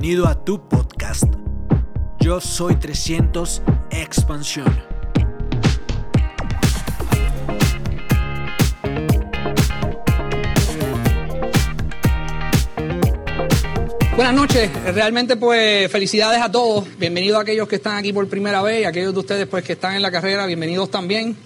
Bienvenido a tu podcast. Yo soy 300 Expansión. Buenas noches, realmente pues felicidades a todos, bienvenidos a aquellos que están aquí por primera vez y a aquellos de ustedes pues que están en la carrera, bienvenidos también.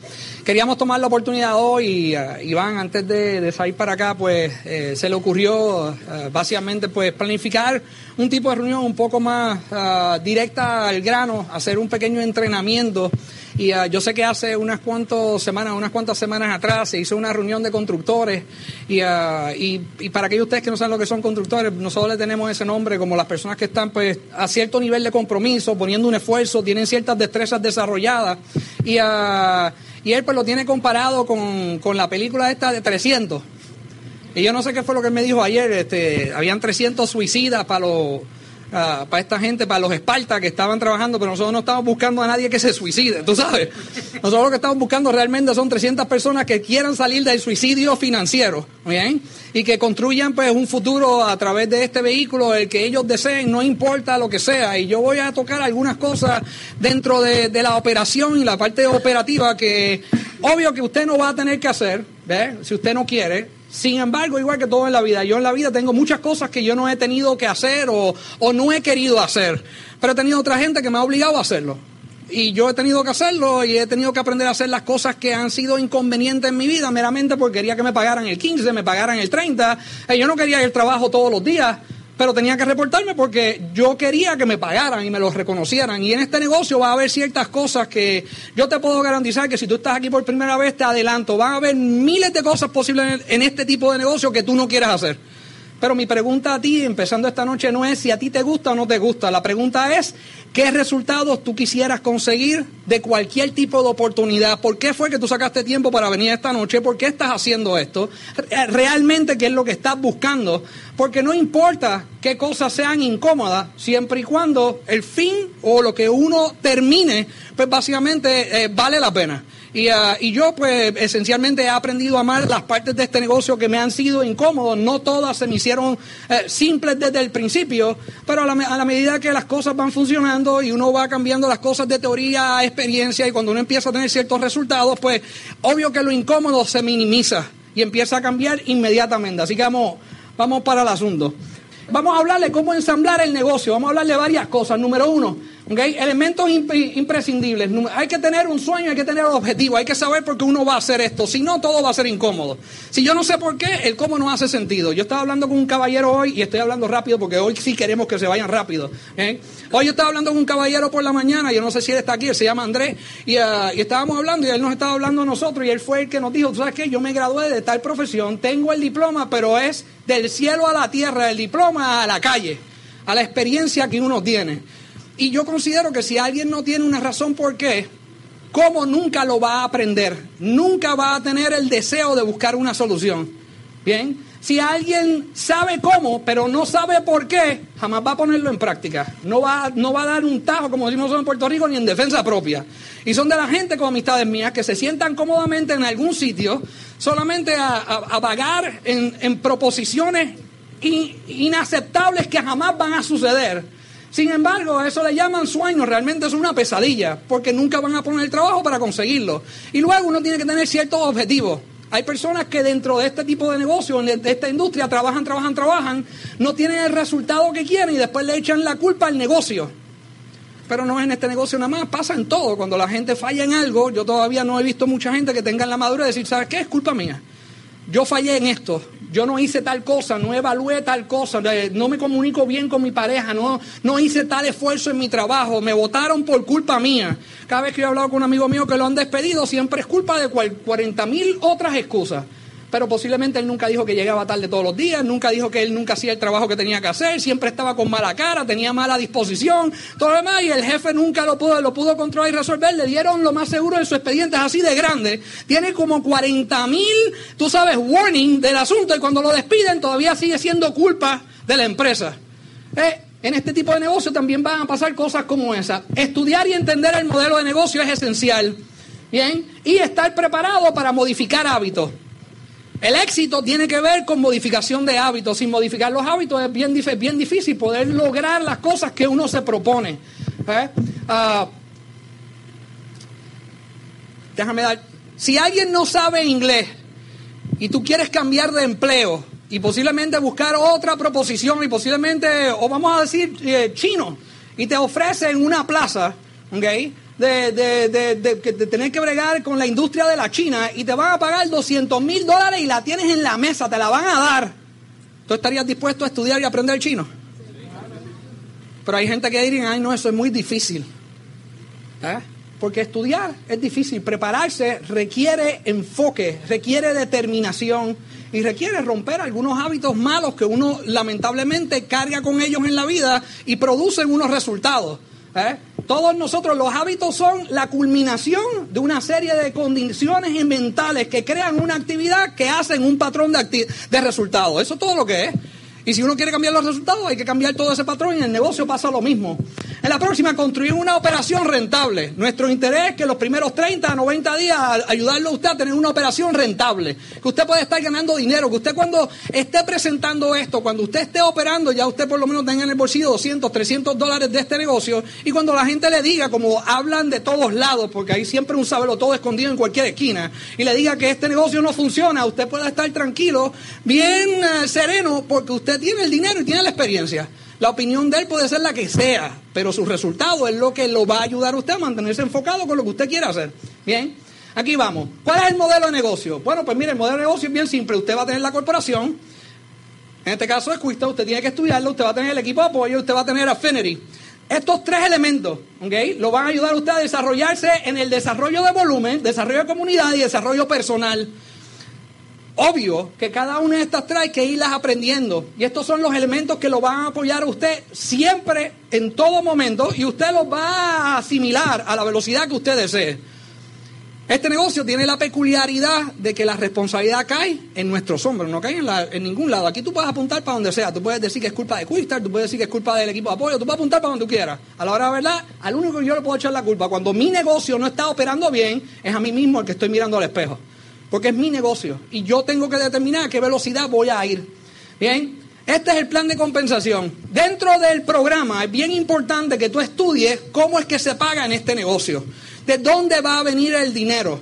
Queríamos tomar la oportunidad hoy, y, uh, Iván, antes de, salir para acá, pues eh, se le ocurrió uh, básicamente pues planificar un tipo de reunión un poco más uh, directa al grano, hacer un pequeño entrenamiento. Y yo sé que hace unas cuantas semanas, unas cuantas semanas atrás se hizo una reunión de constructores y, y, para aquellos ustedes que no saben lo que son constructores, nosotros le tenemos ese nombre como las personas que están pues a cierto nivel de compromiso, poniendo un esfuerzo, tienen ciertas destrezas desarrolladas y y él pues lo tiene comparado con, con la película esta de 300. Y yo no sé qué fue lo que él me dijo ayer, este, habían 300 suicidas para los Ah, para esta gente, para los Esparta que estaban trabajando, pero nosotros no estamos buscando a nadie que se suicide, tú sabes. Nosotros lo que estamos buscando realmente son 300 personas que quieran salir del suicidio financiero. Y que construyan pues un futuro a través de este vehículo, el que ellos deseen, no importa lo que sea. Y yo voy a tocar algunas cosas dentro de, de la operación y la parte operativa que obvio que usted no va a tener que hacer, ¿ve? Si usted no quiere, sin embargo, igual que todo en la vida, yo en la vida tengo muchas cosas que yo no he tenido que hacer o, no he querido hacer, pero he tenido otra gente que me ha obligado a hacerlo. Y yo he tenido que hacerlo y he tenido que aprender a hacer las cosas que han sido inconvenientes en mi vida, meramente porque quería que me pagaran el 15, me pagaran el 30. Y yo no quería el trabajo todos los días pero tenía que reportarme porque yo quería que me pagaran y me lo reconocieran. Y en este negocio va a haber ciertas cosas que yo te puedo garantizar que si tú estás aquí por primera vez, te adelanto, van a haber miles de cosas posibles en este tipo de negocio que tú no quieras hacer. Pero mi pregunta a ti, empezando esta noche, no es si a ti te gusta o no te gusta. La pregunta es, ¿qué resultados tú quisieras conseguir de cualquier tipo de oportunidad? ¿Por qué fue que tú sacaste tiempo para venir esta noche? ¿Por qué estás haciendo esto? ¿Realmente qué es lo que estás buscando? Porque no importa qué cosas sean incómodas, siempre y cuando el fin o lo que uno termine, pues básicamente eh, vale la pena. Ah, y, yo, pues, esencialmente he aprendido a amar las partes de este negocio que me han sido incómodos. No todas se me hicieron eh, simples desde el principio, pero a la, medida que las cosas van funcionando y uno va cambiando las cosas de teoría a experiencia y cuando uno empieza a tener ciertos resultados, pues, obvio que lo incómodo se minimiza y empieza a cambiar inmediatamente. Así que vamos, vamos para el asunto. Vamos a hablarle cómo ensamblar el negocio. Vamos a hablarle varias cosas. Número uno, Okay. Elementos imprescindibles. Hay que tener un sueño, hay que tener un objetivo, hay que saber por qué uno va a hacer esto. Si no, todo va a ser incómodo. Si yo no sé por qué, el cómo no hace sentido. Yo estaba hablando con un caballero hoy y estoy hablando rápido porque hoy sí queremos que se vayan rápido. ¿eh? Hoy yo estaba hablando con un caballero por la mañana, yo no sé si él está aquí, él se llama Andrés, y, uh, y estábamos hablando y él nos estaba hablando a nosotros y él fue el que nos dijo, ¿sabes qué? Yo me gradué de tal profesión, tengo el diploma, pero es del cielo a la tierra, el diploma a la calle, a la experiencia que uno tiene. Y yo considero que si alguien no tiene una razón por qué, ¿cómo nunca lo va a aprender? Nunca va a tener el deseo de buscar una solución. Bien, si alguien sabe cómo, pero no sabe por qué, jamás va a ponerlo en práctica. No va, no va a dar un tajo, como decimos en Puerto Rico, ni en defensa propia. Y son de la gente con amistades mías que se sientan cómodamente en algún sitio solamente a, vagar en, en proposiciones inaceptables que jamás van a suceder sin embargo, a eso le llaman sueño, realmente es una pesadilla, porque nunca van a poner el trabajo para conseguirlo. Y luego uno tiene que tener ciertos objetivos. Hay personas que dentro de este tipo de negocio, de esta industria, trabajan, trabajan, trabajan, no tienen el resultado que quieren y después le echan la culpa al negocio. Pero no es en este negocio nada más, pasa en todo. Cuando la gente falla en algo, yo todavía no he visto mucha gente que tenga la madurez de decir, ¿sabes qué? Es culpa mía. Yo fallé en esto yo no hice tal cosa, no evalué tal cosa, no me comunico bien con mi pareja, no, no hice tal esfuerzo en mi trabajo, me votaron por culpa mía. Cada vez que yo he hablado con un amigo mío que lo han despedido, siempre es culpa de 40 mil otras excusas pero posiblemente él nunca dijo que llegaba tarde todos los días, nunca dijo que él nunca hacía el trabajo que tenía que hacer, siempre estaba con mala cara, tenía mala disposición, todo lo demás, y el jefe nunca lo pudo, lo pudo controlar y resolver, le dieron lo más seguro de su expediente, es así de grande, tiene como 40 mil, tú sabes, warning del asunto, y cuando lo despiden todavía sigue siendo culpa de la empresa. Eh, en este tipo de negocio también van a pasar cosas como esa. Estudiar y entender el modelo de negocio es esencial. Bien, y estar preparado para modificar hábitos. El éxito tiene que ver con modificación de hábitos. Sin modificar los hábitos es bien, bien difícil poder lograr las cosas que uno se propone. ¿eh? Ah, déjame dar. Si alguien no sabe inglés y tú quieres cambiar de empleo y posiblemente buscar otra proposición y posiblemente, o vamos a decir eh, chino, y te ofrecen una plaza, ¿ok? De, de, tener que bregar con la industria de la China y te van a pagar 200 mil dólares y la tienes en la mesa, te la van a dar. ¿Tú estarías dispuesto a estudiar y aprender chino? Pero hay gente que diría, ay no, eso es muy difícil. ¿Eh? Porque estudiar es difícil, prepararse requiere enfoque, requiere determinación y requiere romper algunos hábitos malos que uno lamentablemente carga con ellos en la vida y producen unos resultados. ¿Eh? Todos nosotros, los hábitos son la culminación de una serie de condiciones mentales que crean una actividad que hacen un patrón de, de resultados. Eso es todo lo que es. Y si uno quiere cambiar los resultados, hay que cambiar todo ese patrón y en el negocio pasa lo mismo. En la próxima, construir una operación rentable. Nuestro interés es que los primeros 30 a 90 días ayudarlo a usted a tener una operación rentable. Que usted puede estar ganando dinero. Que usted cuando esté presentando esto, cuando usted esté operando, ya usted por lo menos tenga en el bolsillo 200, 300 dólares de este negocio. Y cuando la gente le diga, como hablan de todos lados, porque hay siempre un sabelo todo escondido en cualquier esquina, y le diga que este negocio no funciona, usted puede estar tranquilo, bien eh, sereno, porque usted tiene el dinero y tiene la experiencia. La opinión de él puede ser la que sea, pero su resultado es lo que lo va a ayudar a usted a mantenerse enfocado con lo que usted quiera hacer. Bien, aquí vamos. ¿Cuál es el modelo de negocio? Bueno, pues mire, el modelo de negocio es bien simple. Usted va a tener la corporación. En este caso es Quista, usted tiene que estudiarlo, usted va a tener el equipo de apoyo, usted va a tener Affinity. Estos tres elementos, ¿ok? Lo van a ayudar a usted a desarrollarse en el desarrollo de volumen, desarrollo de comunidad y desarrollo personal. Obvio que cada una de estas trae que irlas aprendiendo. Y estos son los elementos que lo van a apoyar a usted siempre, en todo momento, y usted los va a asimilar a la velocidad que usted desee. Este negocio tiene la peculiaridad de que la responsabilidad cae en nuestros hombros, no cae en, ningún lado. Aquí tú puedes apuntar para donde sea. Tú puedes decir que es culpa de Quistar, tú puedes decir que es culpa del equipo de apoyo, tú puedes apuntar para donde tú quieras. A la hora de verdad, al único que yo le puedo echar la culpa cuando mi negocio no está operando bien es a mí mismo el que estoy mirando al espejo porque es mi negocio y yo tengo que determinar a qué velocidad voy a ir. Bien, este es el plan de compensación. Dentro del programa es bien importante que tú estudies cómo es que se paga en este negocio, de dónde va a venir el dinero.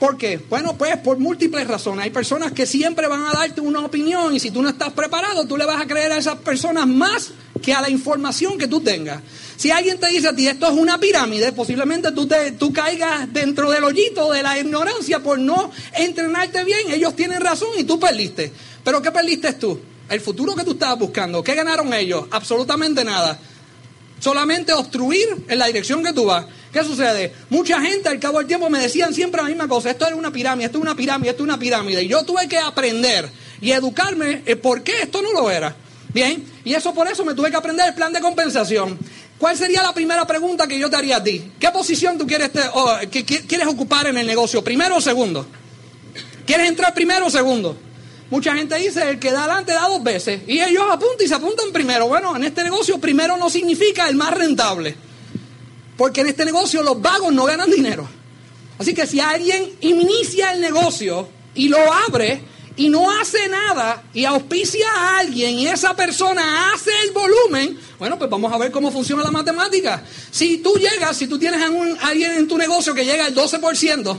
¿Por qué? Bueno, pues por múltiples razones. Hay personas que siempre van a darte una opinión y si tú no estás preparado, tú le vas a creer a esas personas más que a la información que tú tengas. Si alguien te dice a ti esto es una pirámide, posiblemente tú, te, tú caigas dentro del hoyito de la ignorancia por no entrenarte bien. Ellos tienen razón y tú perdiste. Pero ¿qué perdiste tú? El futuro que tú estabas buscando. ¿Qué ganaron ellos? Absolutamente nada. Solamente obstruir en la dirección que tú vas. ¿Qué sucede? Mucha gente al cabo del tiempo me decían siempre la misma cosa. Esto es una pirámide, esto es una pirámide, esto es una pirámide. Y yo tuve que aprender y educarme por qué esto no lo era. Bien, y eso por eso me tuve que aprender el plan de compensación. ¿Cuál sería la primera pregunta que yo te haría a ti? ¿Qué posición tú quieres, quieres ocupar en el negocio? ¿Primero o segundo? ¿Quieres entrar primero o segundo? Mucha gente dice, el que da adelante da dos veces. Y ellos apuntan y se apuntan primero. Bueno, en este negocio primero no significa el más rentable. Porque en este negocio los vagos no ganan dinero. Así que si alguien inicia el negocio y lo abre, y no hace nada y auspicia a alguien y esa persona hace el volumen, bueno, pues vamos a ver cómo funciona la matemática. Si tú llegas, si tú tienes a, alguien en tu negocio que llega al 12%,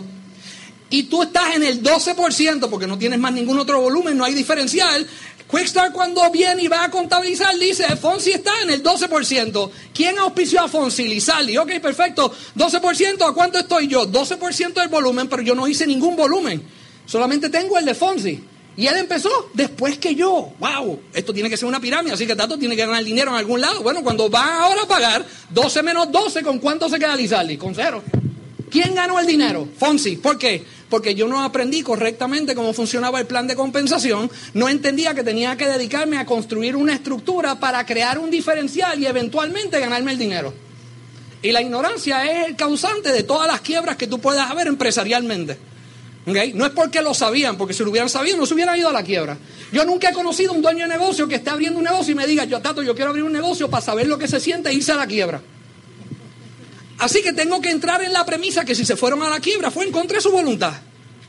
y tú estás en el 12% porque no tienes más ningún otro volumen, no hay diferencial. Quickstar cuando viene y va a contabilizar dice, Fonsi está en el 12%. ¿Quién auspició a Fonsi? Lizaldi. Ok, perfecto. 12%, ¿a cuánto estoy yo? 12% del volumen, pero yo no hice ningún volumen. Solamente tengo el de Fonsi. Y él empezó después que yo. ¡Wow! Esto tiene que ser una pirámide, así que Tato tiene que ganar dinero en algún lado. Bueno, cuando va ahora a pagar 12 menos 12, ¿con cuánto se queda Lizardi? Con cero. ¿Quién ganó el dinero? Fonsi. ¿Por qué? Porque yo no aprendí correctamente cómo funcionaba el plan de compensación, no entendía que tenía que dedicarme a construir una estructura para crear un diferencial y eventualmente ganarme el dinero. Y la ignorancia es el causante de todas las quiebras que tú puedas haber empresarialmente. No es porque lo sabían, porque si lo hubieran sabido no se hubieran ido a la quiebra. Yo nunca he conocido un dueño de negocio que esté abriendo un negocio y me diga, yo Tato, yo quiero abrir un negocio para saber lo que se siente e irse a la quiebra. Así que tengo que entrar en la premisa que si se fueron a la quiebra fue en contra de su voluntad.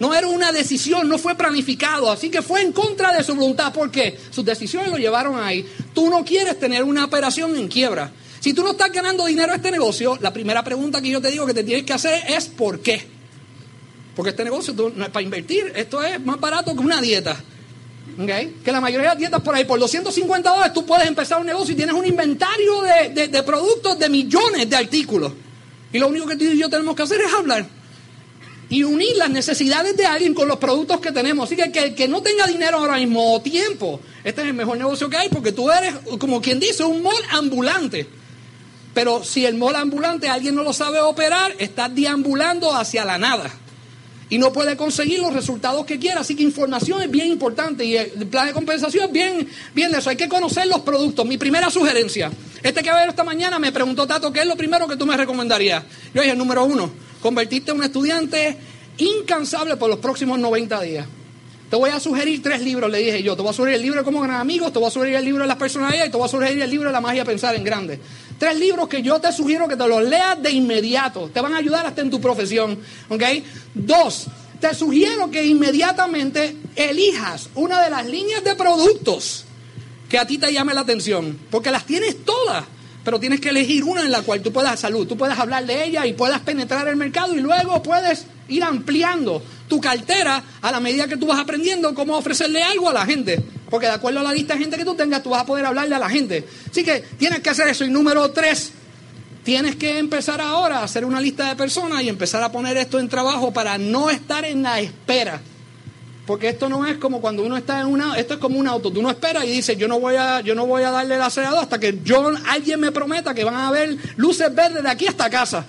No era una decisión, no fue planificado, así que fue en contra de su voluntad porque sus decisiones lo llevaron ahí. Tú no quieres tener una operación en quiebra. Si tú no estás ganando dinero en este negocio, la primera pregunta que yo te digo que te tienes que hacer es ¿por qué? Porque este negocio para invertir, esto es más barato que una dieta. Que la mayoría de las dietas por ahí, por 250 dólares, tú puedes empezar un negocio y tienes un inventario de, productos de millones de artículos. Y lo único que tú y yo tenemos que hacer es hablar y unir las necesidades de alguien con los productos que tenemos. Así que, que el que no tenga dinero ahora mismo o tiempo, este es el mejor negocio que hay porque tú eres, como quien dice, un mall ambulante. Pero si el mall ambulante alguien no lo sabe operar, estás deambulando hacia la nada y no puede conseguir los resultados que quiera. Así que información es bien importante y el plan de compensación es bien, bien de eso. Hay que conocer los productos. Mi primera sugerencia, este que ver esta mañana me preguntó Tato, ¿qué es lo primero que tú me recomendarías? Yo dije, número uno, convertirte en un estudiante incansable por los próximos 90 días. Te voy a sugerir tres libros, le dije yo. Te voy a sugerir el libro de cómo ganar amigos, te voy a sugerir el libro de las personalidades y te voy a sugerir el libro de la magia pensar en grande. Tres libros que yo te sugiero que te los leas de inmediato. Te van a ayudar hasta en tu profesión. ¿Ok? Dos, te sugiero que inmediatamente elijas una de las líneas de productos que a ti te llame la atención. Porque las tienes todas. Pero tienes que elegir una en la cual tú puedas salud, tú puedas hablar de ella y puedas penetrar el mercado y luego puedes ir ampliando tu cartera a la medida que tú vas aprendiendo cómo ofrecerle algo a la gente. Porque de acuerdo a la lista de gente que tú tengas, tú vas a poder hablarle a la gente. Así que tienes que hacer eso. Y número tres, tienes que empezar ahora a hacer una lista de personas y empezar a poner esto en trabajo para no estar en la espera. Porque esto no es como cuando uno está en una, esto es como un auto, tú no esperas y dices, yo no voy a, yo no voy a darle el acelerador hasta que yo, alguien me prometa que van a haber luces verdes de aquí hasta casa.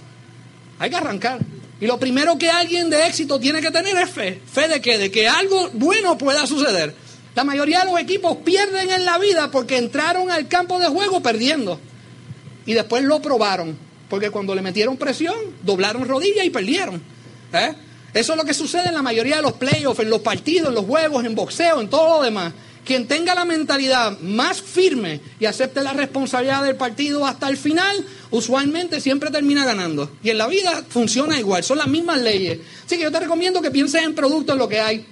Hay que arrancar. Y lo primero que alguien de éxito tiene que tener es fe. ¿Fe de qué? De que algo bueno pueda suceder. La mayoría de los equipos pierden en la vida porque entraron al campo de juego perdiendo. Y después lo probaron. Porque cuando le metieron presión, doblaron rodillas y perdieron. ¿Eh? Eso es lo que sucede en la mayoría de los playoffs, en los partidos, en los juegos, en boxeo, en todo lo demás. Quien tenga la mentalidad más firme y acepte la responsabilidad del partido hasta el final, usualmente siempre termina ganando. Y en la vida funciona igual, son las mismas leyes. Así que yo te recomiendo que pienses en productos, en lo que hay.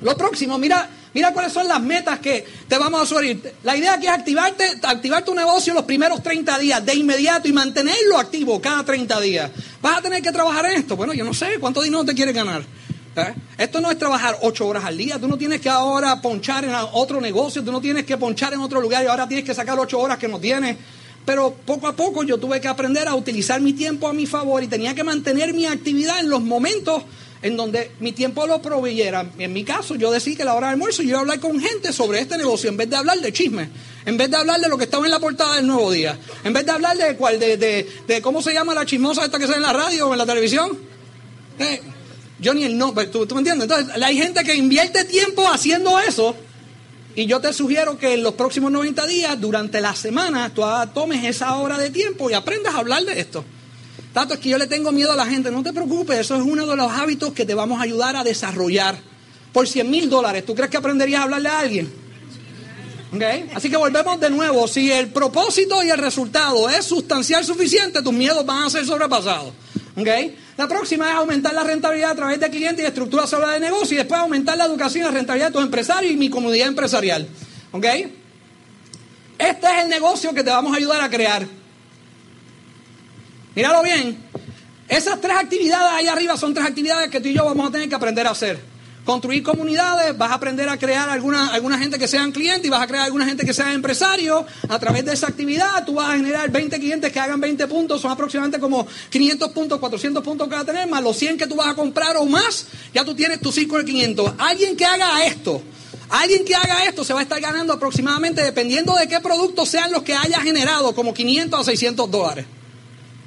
Lo próximo, mira, mira cuáles son las metas que te vamos a sugerir. La idea aquí es activarte, activar tu negocio los primeros 30 días de inmediato y mantenerlo activo cada 30 días. ¿Vas a tener que trabajar en esto? Bueno, yo no sé cuánto dinero te quieres ganar. ¿Eh? Esto no es trabajar ocho horas al día. Tú no tienes que ahora ponchar en otro negocio, tú no tienes que ponchar en otro lugar y ahora tienes que sacar ocho horas que no tienes. Pero poco a poco yo tuve que aprender a utilizar mi tiempo a mi favor y tenía que mantener mi actividad en los momentos en donde mi tiempo lo proveyera. En mi caso, yo decidí que la hora de almuerzo yo iba a hablar con gente sobre este negocio en vez de hablar de chisme, en vez de hablar de lo que estaba en la portada del Nuevo Día, en vez de hablar de cuál, de, de, cómo se llama la chismosa esta que sale en la radio o en la televisión. Eh, yo ni el no, ¿tú, ¿tú me entiendes? Entonces, hay gente que invierte tiempo haciendo eso. Y yo te sugiero que en los próximos 90 días, durante la semana, tú tomes esa hora de tiempo y aprendas a hablar de esto. Tanto es que yo le tengo miedo a la gente. No te preocupes, eso es uno de los hábitos que te vamos a ayudar a desarrollar. Por 100 mil dólares, ¿tú crees que aprenderías a hablarle a alguien? ¿Okay? Así que volvemos de nuevo. Si el propósito y el resultado es sustancial suficiente, tus miedos van a ser sobrepasados. ¿Okay? La próxima es aumentar la rentabilidad a través de clientes y estructura sola de negocio y después aumentar la educación y la rentabilidad de tus empresarios y mi comunidad empresarial. ¿Ok? Este es el negocio que te vamos a ayudar a crear. Míralo bien. Esas tres actividades ahí arriba son tres actividades que tú y yo vamos a tener que aprender a hacer construir comunidades, vas a aprender a crear alguna, alguna gente que sean clientes y vas a crear alguna gente que sean empresarios. A través de esa actividad tú vas a generar 20 clientes que hagan 20 puntos, son aproximadamente como 500 puntos, 400 puntos que vas a tener, más los 100 que tú vas a comprar o más, ya tú tienes tu círculo de 500. Alguien que haga esto, alguien que haga esto se va a estar ganando aproximadamente, dependiendo de qué productos sean los que haya generado, como 500 a 600 dólares.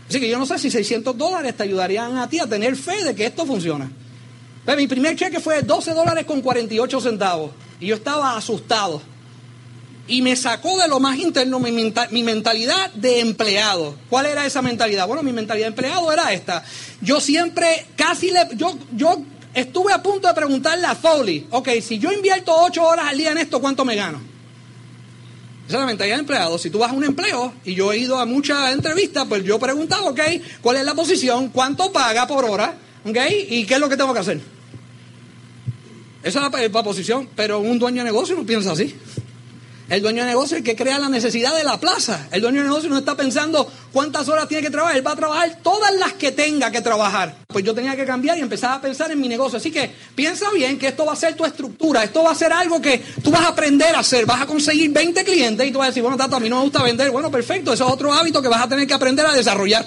Así que yo no sé si 600 dólares te ayudarían a ti a tener fe de que esto funciona. Mi primer cheque fue 12 dólares con 48 centavos. Y yo estaba asustado. Y me sacó de lo más interno mi, mi, mentalidad de empleado. ¿Cuál era esa mentalidad? Bueno, mi mentalidad de empleado era esta. Yo siempre, casi le. Yo, yo estuve a punto de preguntarle a Foley, ok, si yo invierto 8 horas al día en esto, ¿cuánto me gano? Esa es la mentalidad de empleado. Si tú vas a un empleo, y yo he ido a muchas entrevistas, pues yo he preguntado, ok, ¿cuál es la posición? ¿Cuánto paga por hora? ¿Ok? ¿Y qué es lo que tengo que hacer? Esa es la, posición, pero un dueño de negocio no piensa así. El dueño de negocio es el que crea la necesidad de la plaza. El dueño de negocio no está pensando cuántas horas tiene que trabajar. Él va a trabajar todas las que tenga que trabajar. Pues yo tenía que cambiar y empezar a pensar en mi negocio. Así que piensa bien que esto va a ser tu estructura. Esto va a ser algo que tú vas a aprender a hacer. Vas a conseguir 20 clientes y tú vas a decir, bueno, Tato, a mí no me gusta vender. Bueno, perfecto. Eso es otro hábito que vas a tener que aprender a desarrollar.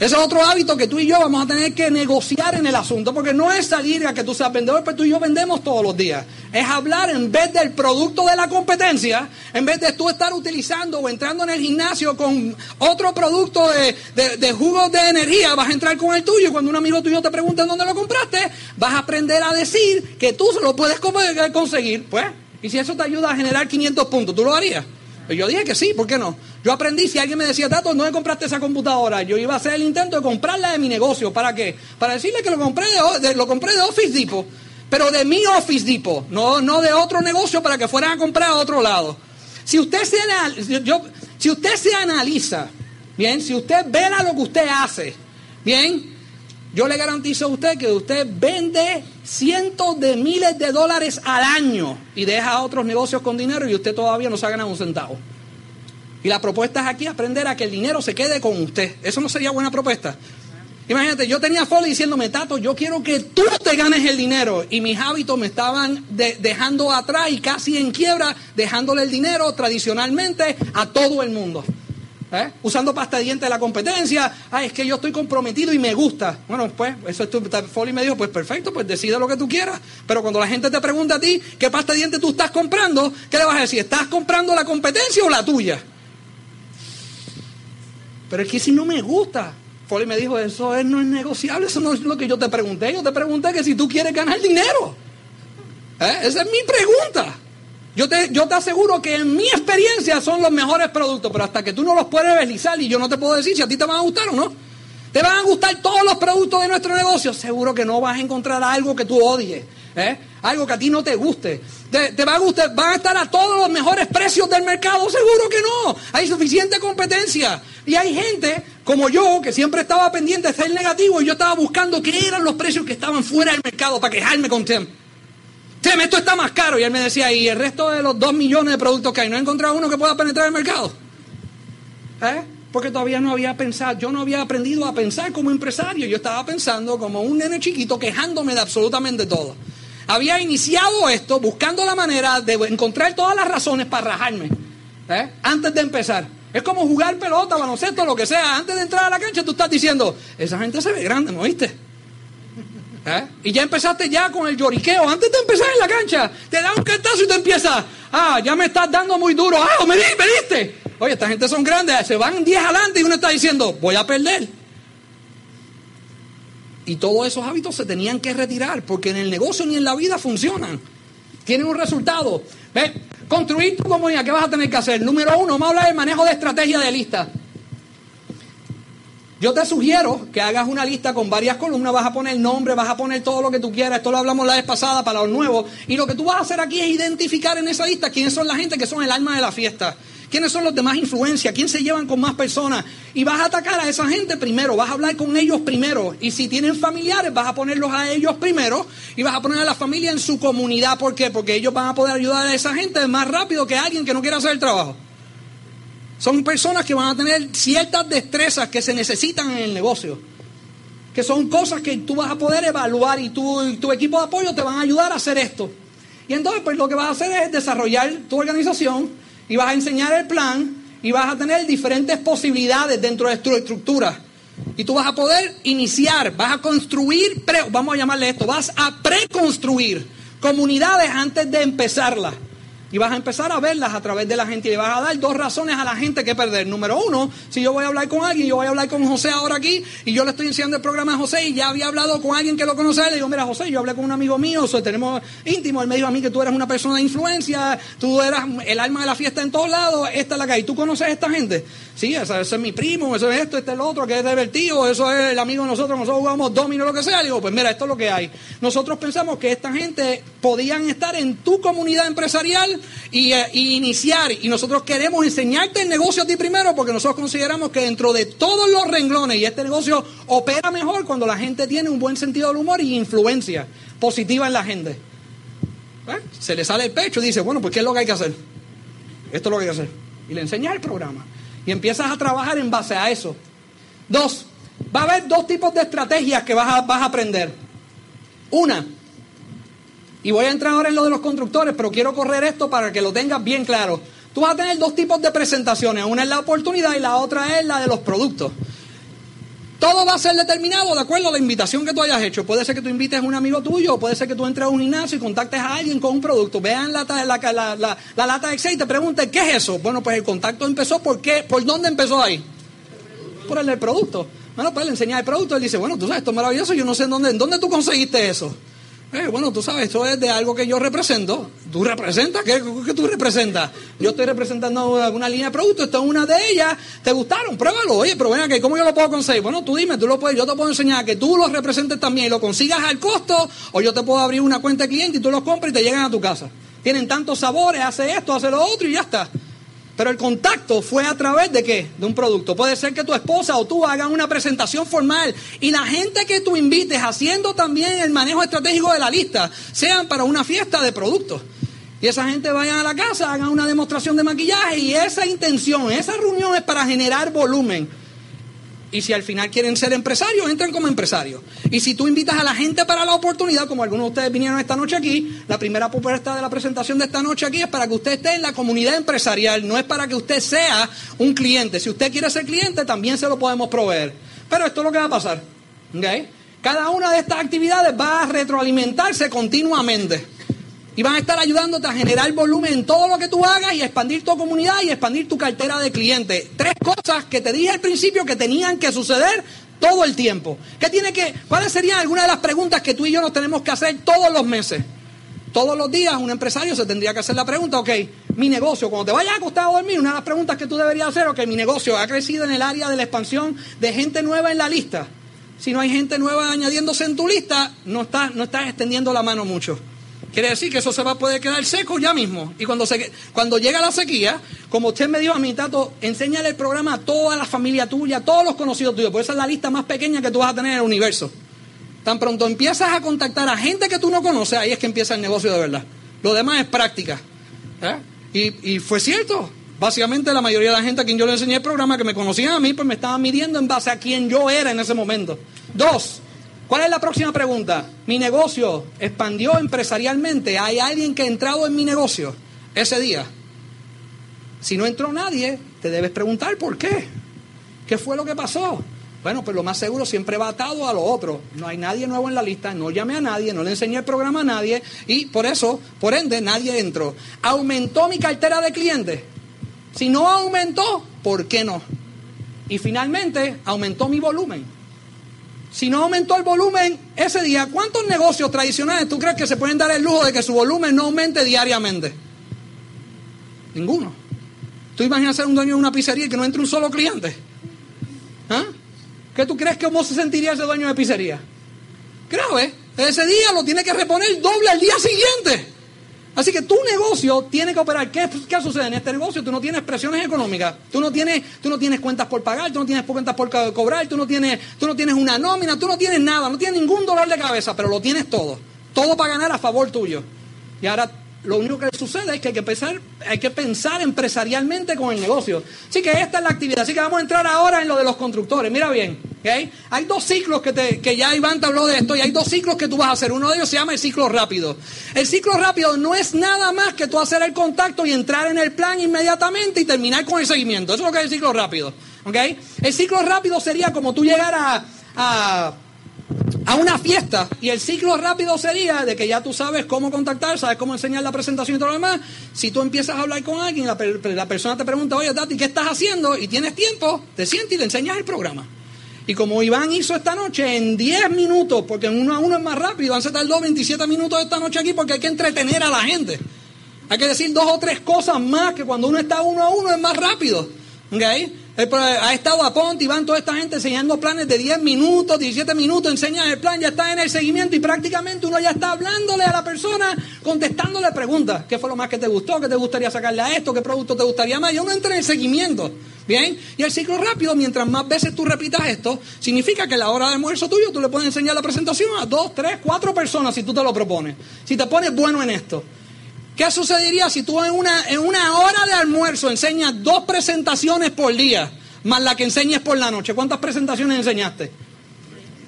Ese es otro hábito que tú y yo vamos a tener que negociar en el asunto, porque no es salir a que tú seas vendedor, pero tú y yo vendemos todos los días. Es hablar en vez del producto de la competencia, en vez de tú estar utilizando o entrando en el gimnasio con otro producto de, de, jugos de energía, vas a entrar con el tuyo y cuando un amigo tuyo te pregunta dónde lo compraste, vas a aprender a decir que tú se lo puedes conseguir. Pues, y si eso te ayuda a generar 500 puntos, ¿tú lo harías? Yo dije que sí, ¿por qué no? Yo aprendí, si alguien me decía, Tato, ¿dónde compraste esa computadora? Yo iba a hacer el intento de comprarla de mi negocio. ¿Para qué? Para decirle que lo compré de, lo compré de Office Depot, pero de mi Office Depot, no, no de otro negocio para que fueran a comprar a otro lado. Si usted se, yo, si usted se analiza, bien, si usted vela lo que usted hace, bien, yo le garantizo a usted que usted vende cientos de miles de dólares al año y deja otros negocios con dinero y usted todavía no se ha ganado un centavo. Y la propuesta es aquí aprender a que el dinero se quede con usted. ¿Eso no sería buena propuesta? Imagínate, yo tenía Foley diciéndome, Tato, yo quiero que tú te ganes el dinero. Y mis hábitos me estaban dejando atrás y casi en quiebra, dejándole el dinero tradicionalmente a todo el mundo. ¿Eh? Usando pasta de dientes de la competencia. Ay, es que yo estoy comprometido y me gusta. Bueno, pues, eso es tu, Foley me dijo, pues perfecto, pues decide lo que tú quieras. Pero cuando la gente te pregunta a ti qué pasta de dientes tú estás comprando, ¿qué le vas a decir? ¿Estás comprando la competencia o la tuya? Pero es que si no me gusta. Foley me dijo, eso no es negociable, eso no es lo que yo te pregunté. Yo te pregunté que si tú quieres ganar dinero. ¿Eh? Esa es mi pregunta. Yo te, yo te aseguro que en mi experiencia son los mejores productos, pero hasta que tú no los puedes realizar y yo no te puedo decir si a ti te van a gustar o no. ¿Te van a gustar todos los productos de nuestro negocio? Seguro que no vas a encontrar algo que tú odies, ¿eh? algo que a ti no te guste. Te, va a gustar, van a estar a todos los mejores precios del mercado? Seguro que no. Hay suficiente competencia. Y hay gente como yo que siempre estaba pendiente de ser negativo y yo estaba buscando qué eran los precios que estaban fuera del mercado para quejarme con Tem. Tem, esto está más caro. Y él me decía, ¿y el resto de los dos millones de productos que hay? ¿No he encontrado uno que pueda penetrar el mercado? ¿Eh? Porque todavía no había pensado, yo no había aprendido a pensar como empresario. Yo estaba pensando como un nene chiquito quejándome de absolutamente todo. Había iniciado esto buscando la manera de encontrar todas las razones para rajarme. ¿eh? Antes de empezar. Es como jugar pelota, baloncesto, lo que sea. Antes de entrar a la cancha, tú estás diciendo, esa gente se ve grande, ¿no viste? ¿Eh? Y ya empezaste ya con el lloriqueo. Antes de empezar en la cancha, te da un cantazo y te empiezas. Ah, ya me estás dando muy duro. Ah, me, me diste. Oye, esta gente son grandes. Se van 10 adelante y uno está diciendo, voy a perder. Y todos esos hábitos se tenían que retirar porque en el negocio ni en la vida funcionan. Tienen un resultado. ¿Ves? Construir tu comunidad. ¿Qué vas a tener que hacer? Número uno, vamos a hablar del manejo de estrategia de lista. Yo te sugiero que hagas una lista con varias columnas, vas a poner nombre, vas a poner todo lo que tú quieras, esto lo hablamos la vez pasada para los nuevos, y lo que tú vas a hacer aquí es identificar en esa lista quiénes son la gente que son el alma de la fiesta, quiénes son los de más influencia, quién se llevan con más personas, y vas a atacar a esa gente primero, vas a hablar con ellos primero, y si tienen familiares, vas a ponerlos a ellos primero, y vas a poner a la familia en su comunidad, ¿por qué? Porque ellos van a poder ayudar a esa gente más rápido que alguien que no quiera hacer el trabajo. Son personas que van a tener ciertas destrezas que se necesitan en el negocio. Que son cosas que tú vas a poder evaluar y tu, tu equipo de apoyo te van a ayudar a hacer esto. Y entonces, pues lo que vas a hacer es desarrollar tu organización y vas a enseñar el plan y vas a tener diferentes posibilidades dentro de tu estructura. Y tú vas a poder iniciar, vas a construir, vamos a llamarle esto, vas a preconstruir comunidades antes de empezarlas. Y vas a empezar a verlas a través de la gente y le vas a dar dos razones a la gente que perder. Número uno, si yo voy a hablar con alguien, yo voy a hablar con José ahora aquí y yo le estoy enseñando el programa a José y ya había hablado con alguien que lo conoce, le digo, mira José, yo hablé con un amigo mío, tenemos íntimo, él me dijo a mí que tú eres una persona de influencia, tú eras el alma de la fiesta en todos lados, esta es la hay. ¿Tú conoces a esta gente? Sí, ese, es mi primo, eso es esto, este es el otro, que es divertido, eso es el amigo de nosotros, nosotros jugamos domino, lo que sea. Digo, pues mira, esto es lo que hay. Nosotros pensamos que esta gente podían estar en tu comunidad empresarial y eh, iniciar. Y nosotros queremos enseñarte el negocio a ti primero porque nosotros consideramos que dentro de todos los renglones y este negocio opera mejor cuando la gente tiene un buen sentido del humor y influencia positiva en la gente. ¿Eh? Se le sale el pecho y dice, bueno, pues ¿qué es lo que hay que hacer? Esto es lo que hay que hacer. Y le enseñas el programa. Y empiezas a trabajar en base a eso. Dos, va a haber dos tipos de estrategias que vas a, vas a aprender. Una, y voy a entrar ahora en lo de los constructores, pero quiero correr esto para que lo tengas bien claro. Tú vas a tener dos tipos de presentaciones. Una es la oportunidad y la otra es la de los productos. Todo va a ser determinado de acuerdo a la invitación que tú hayas hecho. Puede ser que tú invites a un amigo tuyo, puede ser que tú entres a un gimnasio y contactes a alguien con un producto. Vean la, la, la, lata de Excel y te pregunten, ¿qué es eso? Bueno, pues el contacto empezó, ¿por qué? ¿Por dónde empezó ahí? Por el producto. Bueno, pues le enseña el producto, él dice, bueno, tú sabes, esto es maravilloso, yo no sé en dónde, ¿en dónde tú conseguiste eso? Eh, bueno, tú sabes, esto es de algo que yo represento. ¿Tú representas? ¿Qué, ¿Qué, tú representas? Yo estoy representando una línea de productos, esta es una de ellas. ¿Te gustaron? Pruébalo. Oye, pero ven aquí, ¿cómo yo lo puedo conseguir? Bueno, tú dime, tú lo puedes, yo te puedo enseñar que tú los representes también y lo consigas al costo, o yo te puedo abrir una cuenta cliente y tú los compras y te llegan a tu casa. Tienen tantos sabores, hace esto, hace lo otro y ya está. Pero el contacto fue a través de qué? De un producto. Puede ser que tu esposa o tú hagan una presentación formal y la gente que tú invites haciendo también el manejo estratégico de la lista sean para una fiesta de productos. Y esa gente vaya a la casa, hagan una demostración de maquillaje y esa intención, esa reunión es para generar volumen. Y si al final quieren ser empresarios, entran como empresarios. Y si tú invitas a la gente para la oportunidad, como algunos de ustedes vinieron esta noche aquí, la primera propuesta de la presentación de esta noche aquí es para que usted esté en la comunidad empresarial, no es para que usted sea un cliente. Si usted quiere ser cliente, también se lo podemos proveer. Pero esto es lo que va a pasar. Cada una de estas actividades va a retroalimentarse continuamente y van a estar ayudándote a generar volumen en todo lo que tú hagas y expandir tu comunidad y expandir tu cartera de clientes. Tres cosas que te dije al principio que tenían que suceder todo el tiempo. ¿Qué tiene que, ¿Cuáles serían algunas de las preguntas que tú y yo nos tenemos que hacer todos los meses? Todos los días un empresario se tendría que hacer la pregunta, ok, mi negocio, cuando te vayas a acostar a dormir, una de las preguntas que tú deberías hacer, ok, mi negocio ha crecido en el área de la expansión de gente nueva en la lista. Si no hay gente nueva añadiéndose en tu lista, no estás, no estás extendiendo la mano mucho. Quiere decir que eso se va a poder quedar seco ya mismo. Y cuando, se, cuando llega la sequía, como usted me dijo a mí, Tato, enséñale el programa a toda la familia tuya, a todos los conocidos tuyos, porque esa es la lista más pequeña que tú vas a tener en el universo. Tan pronto empiezas a contactar a gente que tú no conoces, ahí es que empieza el negocio de verdad. Lo demás es práctica. ¿eh? Y, y fue cierto. Básicamente la mayoría de la gente a quien yo le enseñé el programa, que me conocían a mí, pues me estaban midiendo en base a quién yo era en ese momento. Dos, ¿Cuál es la próxima pregunta? Mi negocio expandió empresarialmente. ¿Hay alguien que ha entrado en mi negocio ese día? Si no entró nadie, te debes preguntar por qué. ¿Qué fue lo que pasó? Bueno, pues lo más seguro siempre va atado a lo otro. No hay nadie nuevo en la lista, no llamé a nadie, no le enseñé el programa a nadie y por eso, por ende, nadie entró. ¿Aumentó mi cartera de clientes? Si no aumentó, ¿por qué no? Y finalmente, aumentó mi volumen. Si no aumentó el volumen ese día, ¿cuántos negocios tradicionales tú crees que se pueden dar el lujo de que su volumen no aumente diariamente? Ninguno. ¿Tú imaginas ser un dueño de una pizzería y que no entre un solo cliente? ¿Ah? ¿Qué tú crees que cómo se sentiría ese dueño de pizzería? Grave. Ese día lo tiene que reponer doble al día siguiente. Así que tu negocio tiene que operar. ¿Qué, ¿Qué, sucede en este negocio? Tú no tienes presiones económicas, tú no tienes, tú no tienes cuentas por pagar, tú no tienes cuentas por cobrar, tú no tienes, tú no tienes una nómina, tú no tienes nada, no tienes ningún dolor de cabeza, pero lo tienes todo. Todo para ganar a favor tuyo. Y ahora lo único que sucede es que hay que pensar, hay que pensar empresarialmente con el negocio. Así que esta es la actividad. Así que vamos a entrar ahora en lo de los constructores. Mira bien, hay dos ciclos que, te, que ya Iván te habló de esto y hay dos ciclos que tú vas a hacer. Uno de ellos se llama el ciclo rápido. El ciclo rápido no es nada más que tú hacer el contacto y entrar en el plan inmediatamente y terminar con el seguimiento. Eso es lo que es el ciclo rápido. El ciclo rápido sería como tú llegar a una fiesta. Y el ciclo rápido sería de que ya tú sabes cómo contactar, sabes cómo enseñar la presentación y todo lo demás. Si tú empiezas a hablar con alguien, la, la persona te pregunta, oye, Tati, ¿qué estás haciendo? Y tienes tiempo, te sientes y le enseñas el programa. Y como Iván hizo esta noche en 10 minutos, porque en uno a uno es más rápido, Iván se tardó 27 minutos esta noche aquí porque hay que entretener a la gente. Hay que decir dos o tres cosas más que cuando uno está uno a uno es más rápido. ¿Okay? Ha estado a Ponte y van toda esta gente enseñando planes de 10 minutos, 17 minutos, enseñan el plan, ya está en el seguimiento y prácticamente uno ya está hablándole a la persona, contestándole preguntas. ¿Qué fue lo más que te gustó? ¿Qué te gustaría sacarle a esto? ¿Qué producto te gustaría más? Y uno entra en el seguimiento. ¿Bien? Y el ciclo rápido, mientras más veces tú repitas esto, significa que a la hora de almuerzo tuyo tú le puedes enseñar la presentación a dos, tres, cuatro personas si tú te lo propones. Si te pones bueno en esto. ¿Qué sucedería si tú en una, en una hora de almuerzo enseñas dos presentaciones por día, más la que enseñes por la noche? ¿Cuántas presentaciones enseñaste?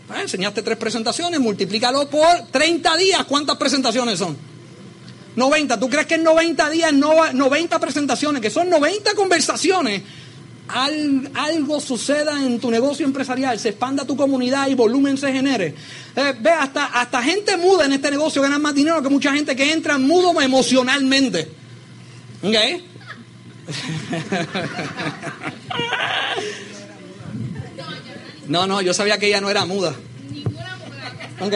Ah, enseñaste tres presentaciones, multiplícalo por 30 días. ¿Cuántas presentaciones son? 90. ¿Tú crees que en 90 días, 90 presentaciones, que son 90 conversaciones, algo suceda en tu negocio empresarial, se expanda tu comunidad y volumen se genere? Eh, ve, hasta, hasta gente muda en este negocio gana más dinero que mucha gente que entra mudo emocionalmente. ¿Ok? No, no, yo sabía que ella no era muda. ¿Ok?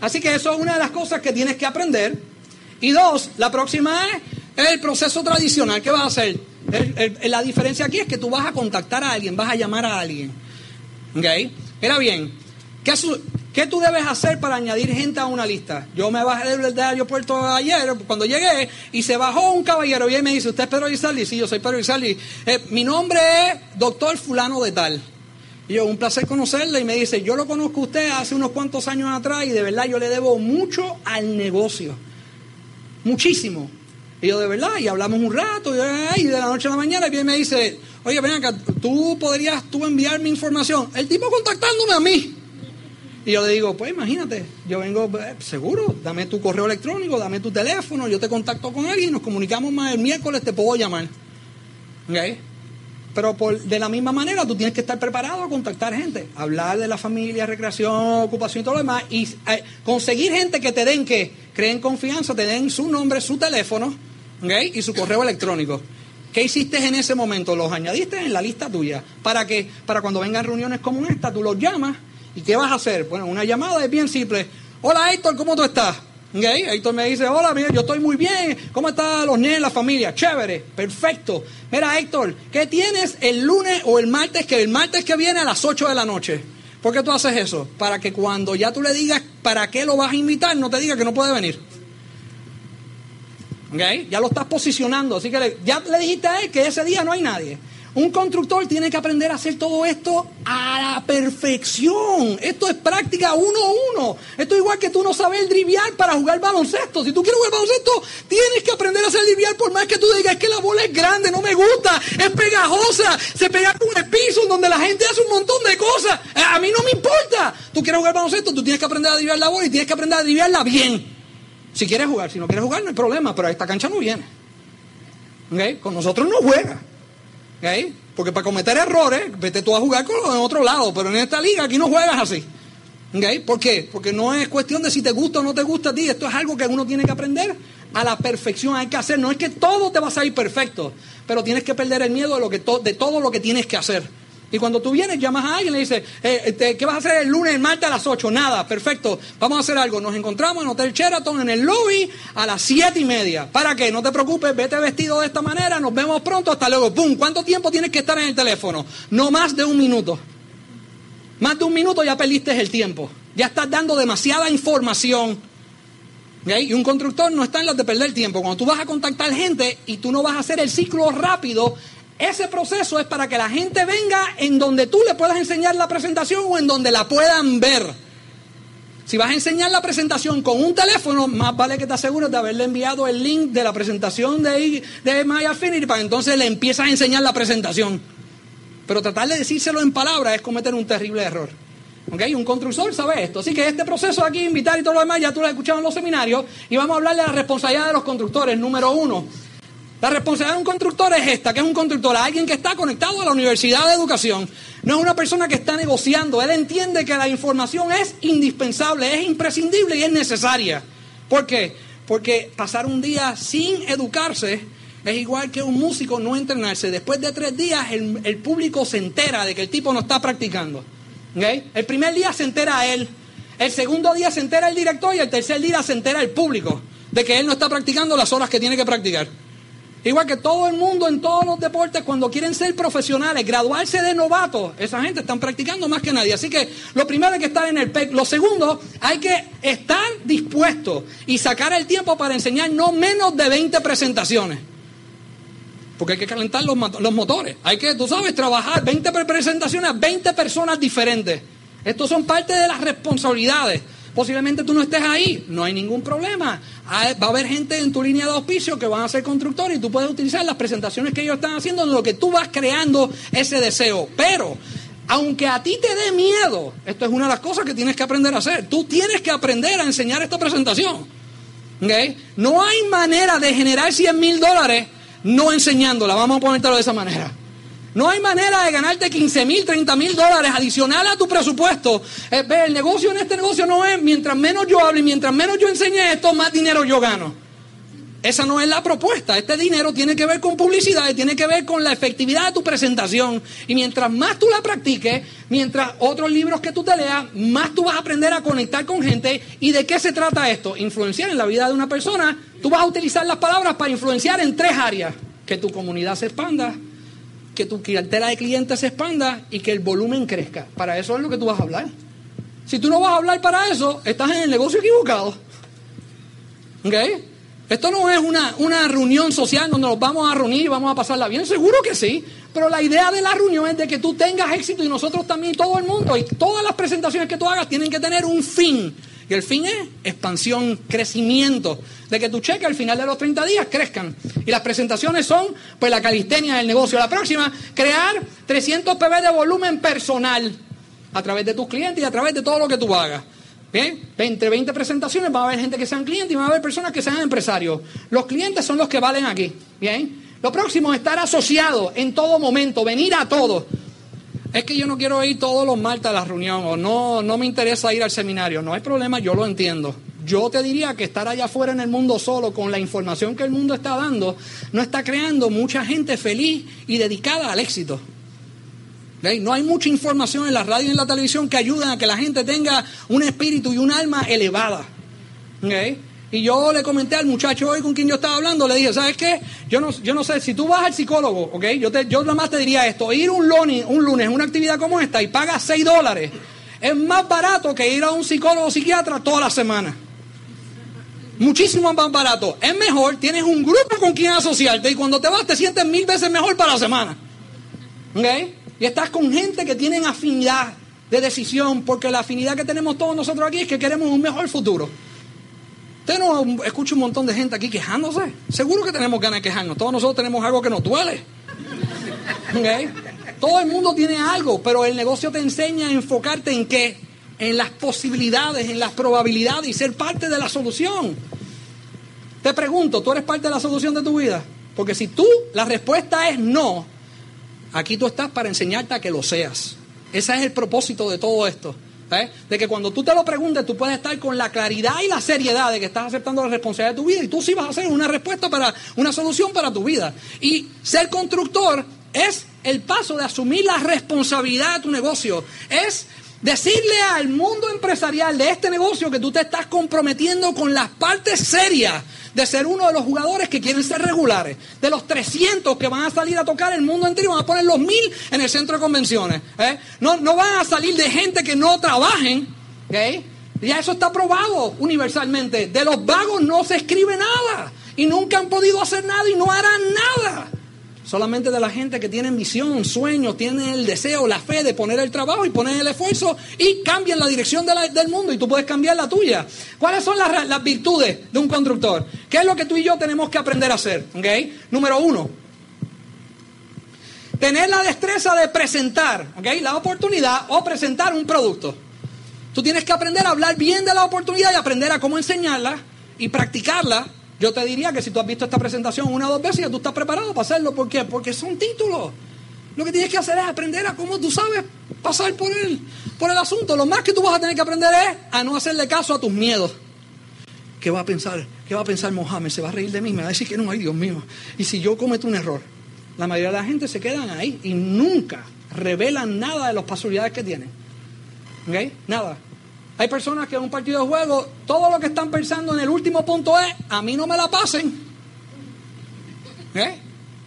Así que eso es una de las cosas que tienes que aprender. Y dos, la próxima es el proceso tradicional. ¿Qué vas a hacer? La diferencia aquí es que tú vas a contactar a alguien, vas a llamar a alguien. ¿Ok? Mira bien, ¿qué, ¿qué tú debes hacer para añadir gente a una lista? Yo me bajé del, aeropuerto ayer, cuando llegué, y se bajó un caballero y me dice, ¿usted es Pedro Izaldi? Sí, yo soy Pedro Izaldi. Eh, mi nombre es doctor fulano de tal. Y yo, un placer conocerle. Y me dice, yo lo conozco a usted hace unos cuantos años atrás y de verdad yo le debo mucho al negocio. Muchísimo. Y yo, de verdad, y hablamos un rato, y, de la noche a la mañana, y viene me dice, oye, ven acá, tú podrías tú enviarme información. El tipo contactándome a mí. Y yo le digo, pues imagínate, yo vengo, eh, seguro, dame tu correo electrónico, dame tu teléfono, yo te contacto con alguien, nos comunicamos más el miércoles, te puedo llamar. ¿Ok? Pero por, de la misma manera tú tienes que estar preparado a contactar gente, hablar de la familia, recreación, ocupación y todo lo demás, y eh, conseguir gente que te den que creen confianza, te den su nombre, su teléfono y su correo electrónico. ¿Qué hiciste en ese momento? Los añadiste en la lista tuya. ¿Para que Para cuando vengan reuniones como esta, tú los llamas. ¿Y qué vas a hacer? Bueno, una llamada es bien simple. Hola Héctor, ¿cómo tú estás? ¿Okay? Héctor me dice, hola, mira, yo estoy muy bien. ¿Cómo están los niños, la familia? Chévere, perfecto. Mira, Héctor, ¿qué tienes el lunes o el martes que el martes que viene a las 8 de la noche? ¿Por qué tú haces eso? Para que cuando ya tú le digas para qué lo vas a invitar, no te diga que no puede venir. ¿Okay? Ya lo estás posicionando. Así que ya le dijiste a él que ese día no hay nadie. Un constructor tiene que aprender a hacer todo esto a la perfección. Esto es práctica uno a uno. Esto es igual que tú no sabes driviar para jugar baloncesto. Si tú quieres jugar baloncesto, tienes que aprender a hacer driviar por más que tú digas que la bola es grande, no me gusta, es pegajosa, se pega con el piso donde la gente hace un montón de cosas. Eh, a mí no me importa. Tú quieres jugar baloncesto, tú tienes que aprender a driviar la bola y tienes que aprender a driviarla bien. Si quieres jugar, si no quieres jugar, no hay problema, pero a esta cancha no viene. ¿Okay? Con nosotros no juega. Porque para cometer errores, vete tú a jugar con en otro lado, pero en esta liga aquí no juegas así. ¿Por qué? Porque no es cuestión de si te gusta o no te gusta a ti, esto es algo que uno tiene que aprender a la perfección, hay que hacer, no es que todo te va a salir perfecto, pero tienes que perder el miedo de, lo que de todo lo que tienes que hacer. Y cuando tú vienes, llamas a alguien y le dices, eh, este, ¿qué vas a hacer el lunes, el martes a las 8? Nada, perfecto. Vamos a hacer algo. Nos encontramos en Hotel Sheraton, en el lobby, a las 7 y media. ¿Para qué? No te preocupes, vete vestido de esta manera, nos vemos pronto, hasta luego. ¡Pum! ¿Cuánto tiempo tienes que estar en el teléfono? No más de un minuto. Más de un minuto ya perdiste el tiempo. Ya estás dando demasiada información. Y un constructor no está en las de perder tiempo. Cuando tú vas a contactar gente y tú no vas a hacer el ciclo rápido, ese proceso es para que la gente venga en donde tú le puedas enseñar la presentación o en donde la puedan ver. Si vas a enseñar la presentación con un teléfono, más vale que te asegures de haberle enviado el link de la presentación de, de My Affinity para entonces le empiezas a enseñar la presentación. Pero tratar de decírselo en palabras es cometer un terrible error. ¿Okay? Un constructor sabe esto. Así que este proceso aquí, invitar y todo lo demás, ya tú lo has escuchado en los seminarios. Y vamos a hablar de la responsabilidad de los constructores. Número uno, la responsabilidad de un constructor es esta, que es un constructor, alguien que está conectado a la universidad de educación. No es una persona que está negociando. Él entiende que la información es indispensable, es imprescindible y es necesaria. ¿Por qué? Porque pasar un día sin educarse es igual que un músico no entrenarse. Después de tres días el, público se entera de que el tipo no está practicando. El primer día se entera él, el segundo día se entera el director y el tercer día se entera el público de que él no está practicando las horas que tiene que practicar. Igual que todo el mundo en todos los deportes, cuando quieren ser profesionales, graduarse de novatos, esa gente están practicando más que nadie. Así que lo primero hay que estar en el PEC. Lo segundo, hay que estar dispuesto y sacar el tiempo para enseñar no menos de 20 presentaciones. Porque hay que calentar los, motores. Hay que, tú sabes, trabajar 20 presentaciones a 20 personas diferentes. Estos son parte de las responsabilidades. Posiblemente tú no estés ahí, no hay ningún problema. Va a haber gente en tu línea de auspicio que van a ser constructores y tú puedes utilizar las presentaciones que ellos están haciendo en lo que tú vas creando ese deseo. Pero, aunque a ti te dé miedo, esto es una de las cosas que tienes que aprender a hacer. Tú tienes que aprender a enseñar esta presentación. No hay manera de generar 100 mil dólares no enseñándola, vamos a ponértelo de esa manera. No hay manera de ganarte 15 mil, 30 mil dólares adicional a tu presupuesto. Eh, el negocio en este negocio no es, mientras menos yo hable y mientras menos yo enseñe esto, más dinero yo gano. Esa no es la propuesta. Este dinero tiene que ver con publicidad y tiene que ver con la efectividad de tu presentación. Y mientras más tú la practiques, mientras otros libros que tú te leas, más tú vas a aprender a conectar con gente. ¿Y de qué se trata esto? Influenciar en la vida de una persona. Tú vas a utilizar las palabras para influenciar en tres áreas. Que tu comunidad se expanda, que tu cartera de clientes se expanda y que el volumen crezca. Para eso es lo que tú vas a hablar. Si tú no vas a hablar para eso, estás en el negocio equivocado. ¿Ok? Esto no es una, una reunión social donde nos vamos a reunir y vamos a pasarla bien. Seguro que sí. Pero la idea de la reunión es de que tú tengas éxito y nosotros también, todo el mundo. Y todas las presentaciones que tú hagas tienen que tener un fin. Y el fin es expansión, crecimiento, de que tu cheque al final de los 30 días crezcan. Y las presentaciones son, pues, la calistenia del negocio. La próxima, crear 300 PB de volumen personal a través de tus clientes y a través de todo lo que tú hagas. Bien, entre 20 presentaciones va a haber gente que sean clientes y va a haber personas que sean empresarios. Los clientes son los que valen aquí. Bien, lo próximo es estar asociado en todo momento, venir a todo. Es que yo no quiero ir todos los martes a la reunión o no, no me interesa ir al seminario. No hay problema, yo lo entiendo. Yo te diría que estar allá afuera en el mundo solo con la información que el mundo está dando no está creando mucha gente feliz y dedicada al éxito. No hay mucha información en la radio y en la televisión que ayuden a que la gente tenga un espíritu y un alma elevada. Y yo le comenté al muchacho hoy con quien yo estaba hablando, le dije, ¿sabes qué? Yo no, yo no sé, si tú vas al psicólogo, ¿ok? Yo, te, nada más te diría esto, ir un lunes, un lunes una actividad como esta y pagas 6 dólares, es más barato que ir a un psicólogo o psiquiatra toda la semana. Muchísimo más barato. Es mejor, tienes un grupo con quien asociarte y cuando te vas te sientes mil veces mejor para la semana. ¿Ok? Y estás con gente que tienen afinidad de decisión, porque la afinidad que tenemos todos nosotros aquí es que queremos un mejor futuro. Usted no escucha un montón de gente aquí quejándose. Seguro que tenemos ganas de quejarnos. Todos nosotros tenemos algo que nos duele. Todo el mundo tiene algo, pero el negocio te enseña a enfocarte en qué? En las posibilidades, en las probabilidades y ser parte de la solución. Te pregunto, ¿tú eres parte de la solución de tu vida? Porque si tú, la respuesta es no, Aquí tú estás para enseñarte a que lo seas. Ese es el propósito de todo esto. De que cuando tú te lo preguntes, tú puedes estar con la claridad y la seriedad de que estás aceptando la responsabilidad de tu vida y tú sí vas a hacer una respuesta para una solución para tu vida. Y ser constructor es el paso de asumir la responsabilidad de tu negocio. Es decirle al mundo empresarial de este negocio que tú te estás comprometiendo con las partes serias de ser uno de los jugadores que quieren ser regulares. De los 300 que van a salir a tocar el mundo entero, van a poner los mil en el centro de convenciones. ¿eh? No, no van a salir de gente que no trabajen. Ya eso está probado universalmente. De los vagos no se escribe nada. Y nunca han podido hacer nada y no harán nada solamente de la gente que tiene visión, sueño, tiene el deseo, la fe de poner el trabajo y poner el esfuerzo y cambian la dirección del mundo y tú puedes cambiar la tuya. ¿Cuáles son las, virtudes de un constructor? ¿Qué es lo que tú y yo tenemos que aprender a hacer? ¿Okay? Número uno, tener la destreza de presentar ¿okay? la oportunidad o presentar un producto. Tú tienes que aprender a hablar bien de la oportunidad y aprender a cómo enseñarla y practicarla yo te diría que si tú has visto esta presentación una o dos veces, ya tú estás preparado para hacerlo. ¿Por qué? Porque son títulos. Lo que tienes que hacer es aprender a cómo tú sabes pasar por el, por el asunto. Lo más que tú vas a tener que aprender es a no hacerle caso a tus miedos. ¿Qué va a pensar? ¿Qué va a pensar Mohamed? ¿Se va a reír de mí? Me va a decir que no, ay Dios mío. Y si yo cometo un error, la mayoría de la gente se quedan ahí y nunca revelan nada de las posibilidades que tienen. ¿Ok? Nada. Hay personas que en un partido de juego, todo lo que están pensando en el último punto es, a mí no me la pasen. ¿Eh?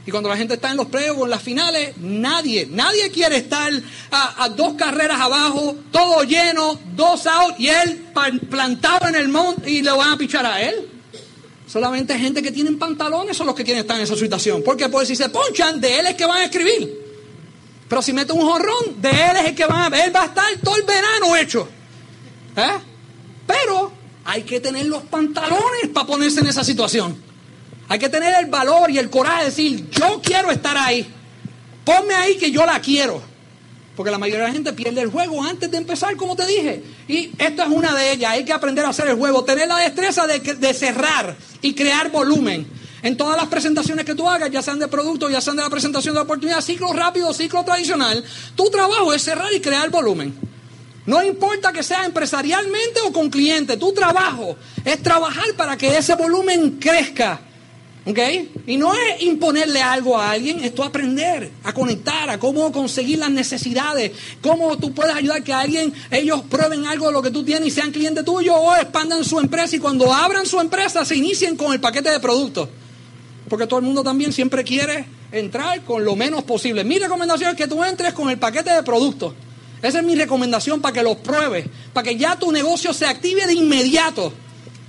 Y cuando la gente está en los playoffs o en las finales, nadie, nadie quiere estar a, dos carreras abajo, todo lleno, dos out, y él plantado en el monte y le van a pichar a él. Solamente gente que tienen pantalones son los que quieren estar en esa situación. Porque pues si se ponchan, de él es que van a escribir. Pero si mete un jorrón, de él es el que van a... Él va a estar todo el verano hecho. ¿Eh? hay que tener los pantalones para ponerse en esa situación. Hay que tener el valor y el coraje de decir, yo quiero estar ahí. Ponme ahí que yo la quiero. Porque la mayoría de la gente pierde el juego antes de empezar, como te dije. Y esta es una de ellas. Hay que aprender a hacer el juego. Tener la destreza de, de cerrar y crear volumen. En todas las presentaciones que tú hagas, ya sean de producto, ya sean de la presentación de oportunidad, ciclo rápido, ciclo tradicional, tu trabajo es cerrar y crear volumen. No importa que sea empresarialmente o con cliente, tu trabajo es trabajar para que ese volumen crezca. ¿Ok? Y no es imponerle algo a alguien, es tú aprender a conectar, a cómo conseguir las necesidades, cómo tú puedes ayudar que alguien, ellos prueben algo de lo que tú tienes y sean cliente tuyo o expandan su empresa y cuando abran su empresa se inicien con el paquete de productos. Porque todo el mundo también siempre quiere entrar con lo menos posible. Mi recomendación es que tú entres con el paquete de productos. Esa es mi recomendación para que los pruebes, para que ya tu negocio se active de inmediato.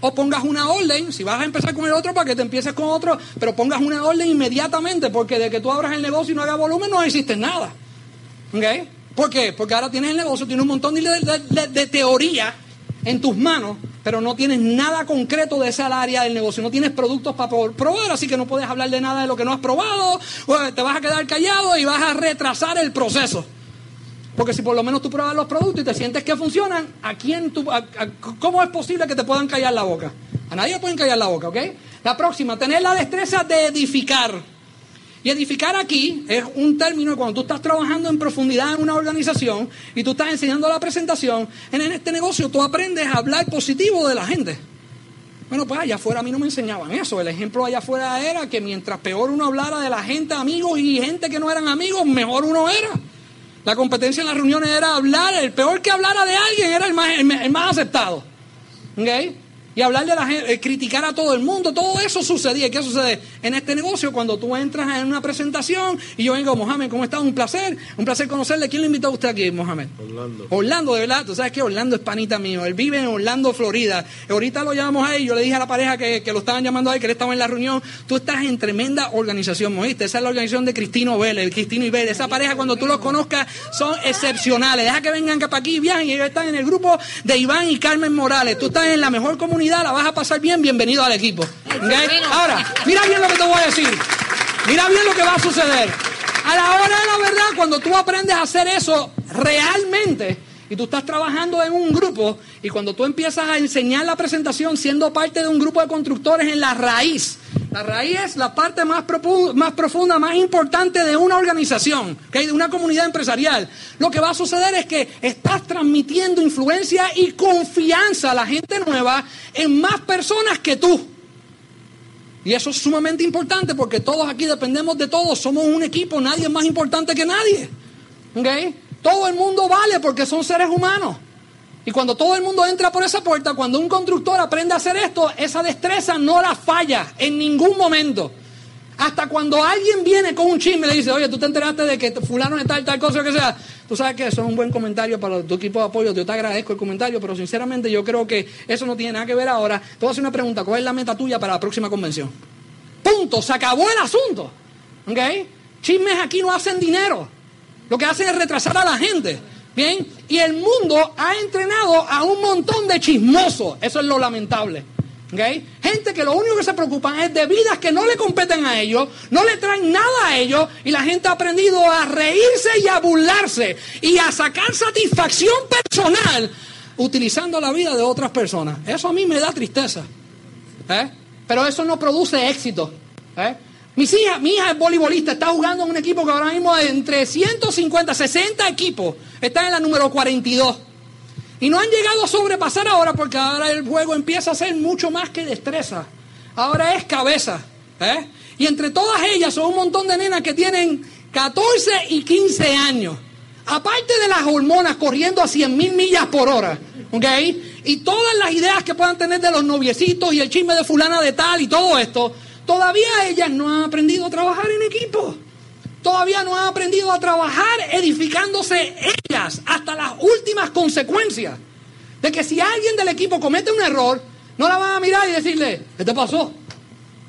O pongas una orden, si vas a empezar con el otro, para que te empieces con otro, pero pongas una orden inmediatamente, porque de que tú abras el negocio y no hagas volumen no existe nada. ¿Ok? ¿Por qué? Porque ahora tienes el negocio, tienes un montón de, teoría en tus manos, pero no tienes nada concreto de esa área del negocio, no tienes productos para probar, así que no puedes hablar de nada de lo que no has probado, te vas a quedar callado y vas a retrasar el proceso. Porque si por lo menos tú pruebas los productos y te sientes que funcionan, ¿a quién ¿cómo es posible que te puedan callar la boca? A nadie le pueden callar la boca, ¿ok? La próxima, tener la destreza de edificar. Y edificar aquí es un término cuando tú estás trabajando en profundidad en una organización y tú estás enseñando la presentación, en este negocio tú aprendes a hablar positivo de la gente. Bueno, pues allá afuera a mí no me enseñaban eso. El ejemplo allá afuera era que mientras peor uno hablara de la gente, amigos y gente que no eran amigos, mejor uno era. La competencia en las reuniones era hablar, el peor que hablara de alguien era el más, el, más aceptado. ¿Okay? Y hablar de la gente, eh, criticar a todo el mundo, todo eso sucedía. ¿Qué sucede en este negocio? Cuando tú entras en una presentación y yo vengo, Mohamed, ¿cómo está? Un placer, un placer conocerle. ¿Quién le invitó a usted aquí, Mohamed? Orlando. Orlando, de verdad, tú sabes que Orlando es panita mío, él vive en Orlando, Florida. Ahorita lo llamamos a él, yo le dije a la pareja que, lo estaban llamando a él, que él estaba en la reunión, tú estás en tremenda organización, ¿oíste? Esa es la organización de Cristino Vélez, Cristino y Vélez. Esa pareja cuando tú los conozcas son excepcionales. Deja que vengan para aquí, viajen y ellos están en el grupo de Iván y Carmen Morales. Tú estás en la mejor comunidad, la vas a pasar bien bien, bienvenido al equipo. Ahora, mira bien lo que te voy a decir. Mira bien lo que va a suceder. A la hora de la verdad, cuando tú aprendes a hacer eso realmente, y tú estás trabajando en un grupo, y cuando tú empiezas a enseñar la presentación siendo parte de un grupo de constructores en la raíz, la raíz es la parte más, profunda, más importante de una organización, de una comunidad empresarial. Lo que va a suceder es que estás transmitiendo influencia y confianza a la gente nueva en más personas que tú. Y eso es sumamente importante porque todos aquí dependemos de todos, somos un equipo, nadie es más importante que nadie. Todo el mundo vale porque son seres humanos. Y cuando todo el mundo entra por esa puerta, cuando un constructor aprende a hacer esto, esa destreza no la falla en ningún momento. Hasta cuando alguien viene con un chisme y le dice, oye, tú te enteraste de que fulano es tal, tal cosa, que sea. Tú sabes que eso es un buen comentario para tu equipo de apoyo. Yo te agradezco el comentario, pero sinceramente yo creo que eso no tiene nada que ver ahora. Te voy a hacer una pregunta. ¿Cuál es la meta tuya para la próxima convención? Punto. Se acabó el asunto. ¿Ok? Chismes aquí no hacen dinero. Lo que hacen es retrasar a la gente. Bien, y el mundo ha entrenado a un montón de chismosos. Eso es lo lamentable. ¿Okay? Gente que lo único que se preocupan es de vidas que no le competen a ellos, no le traen nada a ellos, y la gente ha aprendido a reírse y a burlarse y a sacar satisfacción personal utilizando la vida de otras personas. Eso a mí me da tristeza. ¿eh? Pero eso no produce éxito. ¿eh? Mis hijas, mi hija es voleibolista, está jugando en un equipo que ahora mismo entre 150, 60 equipos, está en la número 42. Y no han llegado a sobrepasar ahora porque ahora el juego empieza a ser mucho más que destreza. Ahora es cabeza. ¿eh? Y entre todas ellas son un montón de nenas que tienen 14 y 15 años. Aparte de las hormonas corriendo a 100 mil millas por hora. Y todas las ideas que puedan tener de los noviecitos y el chisme de fulana de tal y todo esto Todavía ellas no han aprendido a trabajar en equipo. Todavía no han aprendido a trabajar edificándose ellas hasta las últimas consecuencias. De que si alguien del equipo comete un error, no la van a mirar y decirle, ¿qué te pasó?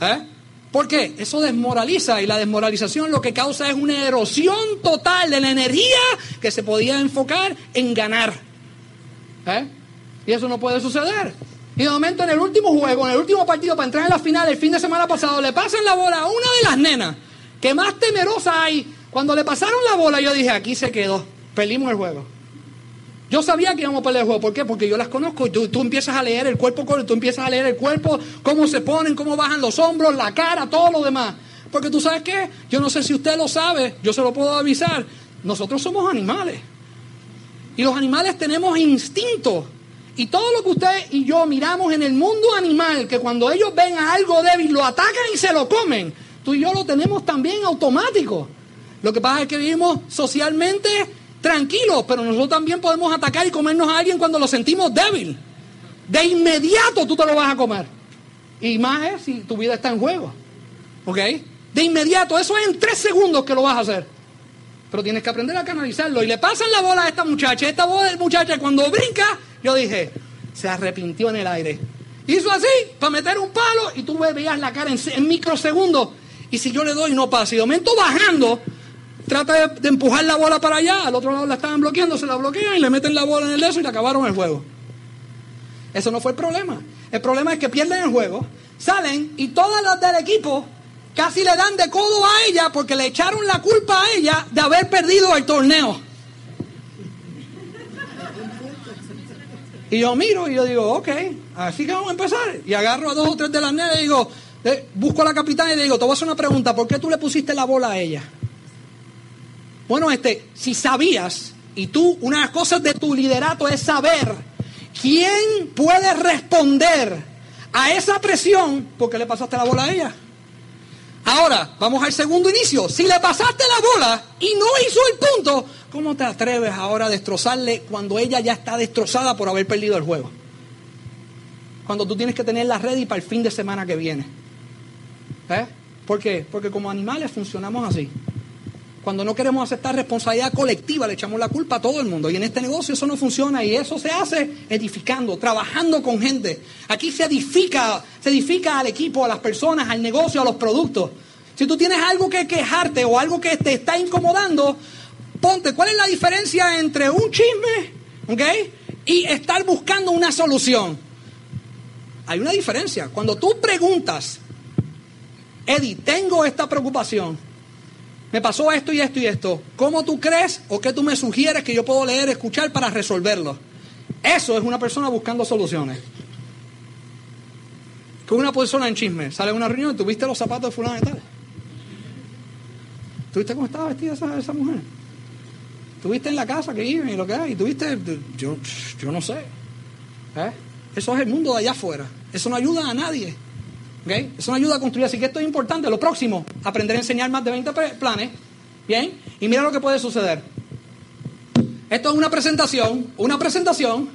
¿Eh? ¿Por qué? Eso desmoraliza y la desmoralización lo que causa es una erosión total de la energía que se podía enfocar en ganar. ¿Eh? Y eso no puede suceder. Y de momento en el último juego, en el último partido para entrar en la final, el fin de semana pasado, le pasan la bola a una de las nenas que más temerosa hay. Cuando le pasaron la bola, yo dije, aquí se quedó, perdimos el juego. Yo sabía que íbamos a perder el juego. ¿Por qué? Porque yo las conozco tú, tú empiezas a leer el cuerpo, tú empiezas a leer el cuerpo, cómo se ponen, cómo bajan los hombros, la cara, todo lo demás. Porque tú sabes qué, yo no sé si usted lo sabe, yo se lo puedo avisar. Nosotros somos animales. Y los animales tenemos instintos. Y todo lo que usted y yo miramos en el mundo animal, que cuando ellos ven a algo débil lo atacan y se lo comen, tú y yo lo tenemos también automático. Lo que pasa es que vivimos socialmente tranquilos, pero nosotros también podemos atacar y comernos a alguien cuando lo sentimos débil. De inmediato tú te lo vas a comer. Y más es si tu vida está en juego. ¿Ok? De inmediato, eso es en tres segundos que lo vas a hacer. Pero tienes que aprender a canalizarlo. Y le pasan la bola a esta muchacha. Esta muchacha cuando brinca, yo dije, se arrepintió en el aire. Hizo así, para meter un palo, y tú veías la cara en, microsegundos. Y si yo le doy, no pasa. Y de momento bajando, trata de, empujar la bola para allá. Al otro lado la estaban bloqueando, se la bloquean y le meten la bola en el dedo y le acabaron el juego. Eso no fue el problema. El problema es que pierden el juego, salen y todas las del equipo casi le dan de codo a ella porque le echaron la culpa a ella de haber perdido el torneo. Y yo miro y yo digo, ok, así que vamos a empezar. Y agarro a dos o tres de las nenas y digo, eh, busco a la capitana y le digo, te voy a hacer una pregunta, ¿por qué tú le pusiste la bola a ella? Bueno, este, si sabías, y tú, una de las cosas de tu liderato es saber quién puede responder a esa presión, ¿por qué le pasaste la bola a ella? Ahora, vamos al segundo inicio. Si le pasaste la bola y no hizo el punto, ¿cómo te atreves ahora a destrozarle cuando ella ya está destrozada por haber perdido el juego? Cuando tú tienes que tenerla ready para el fin de semana que viene. ¿Eh? ¿Por qué? Porque como animales funcionamos así. Cuando no queremos aceptar responsabilidad colectiva, le echamos la culpa a todo el mundo. Y en este negocio eso no funciona y eso se hace edificando, trabajando con gente. Aquí se edifica, se edifica al equipo, a las personas, al negocio, a los productos. Si tú tienes algo que quejarte o algo que te está incomodando, ponte, ¿cuál es la diferencia entre un chisme, ¿ok? Y estar buscando una solución? Hay una diferencia. Cuando tú preguntas, Eddie, tengo esta preocupación, me pasó esto y esto y esto. ¿Cómo tú crees o qué tú me sugieres que yo puedo leer, escuchar para resolverlo? Eso es una persona buscando soluciones. Que una persona en chisme sale a una reunión y tuviste los zapatos de fulano y tal. ¿Tuviste cómo estaba vestida esa, esa mujer? ¿Tuviste en la casa que viven y lo que hay? ¿Tuviste? Yo, yo no sé. ¿Eh? Eso es el mundo de allá afuera. Eso no ayuda a nadie. Eso nos ayuda a construir. Así que esto es importante. Lo próximo, aprender a enseñar más de 20 planes. Bien. Y mira lo que puede suceder. Esto es una presentación, una presentación,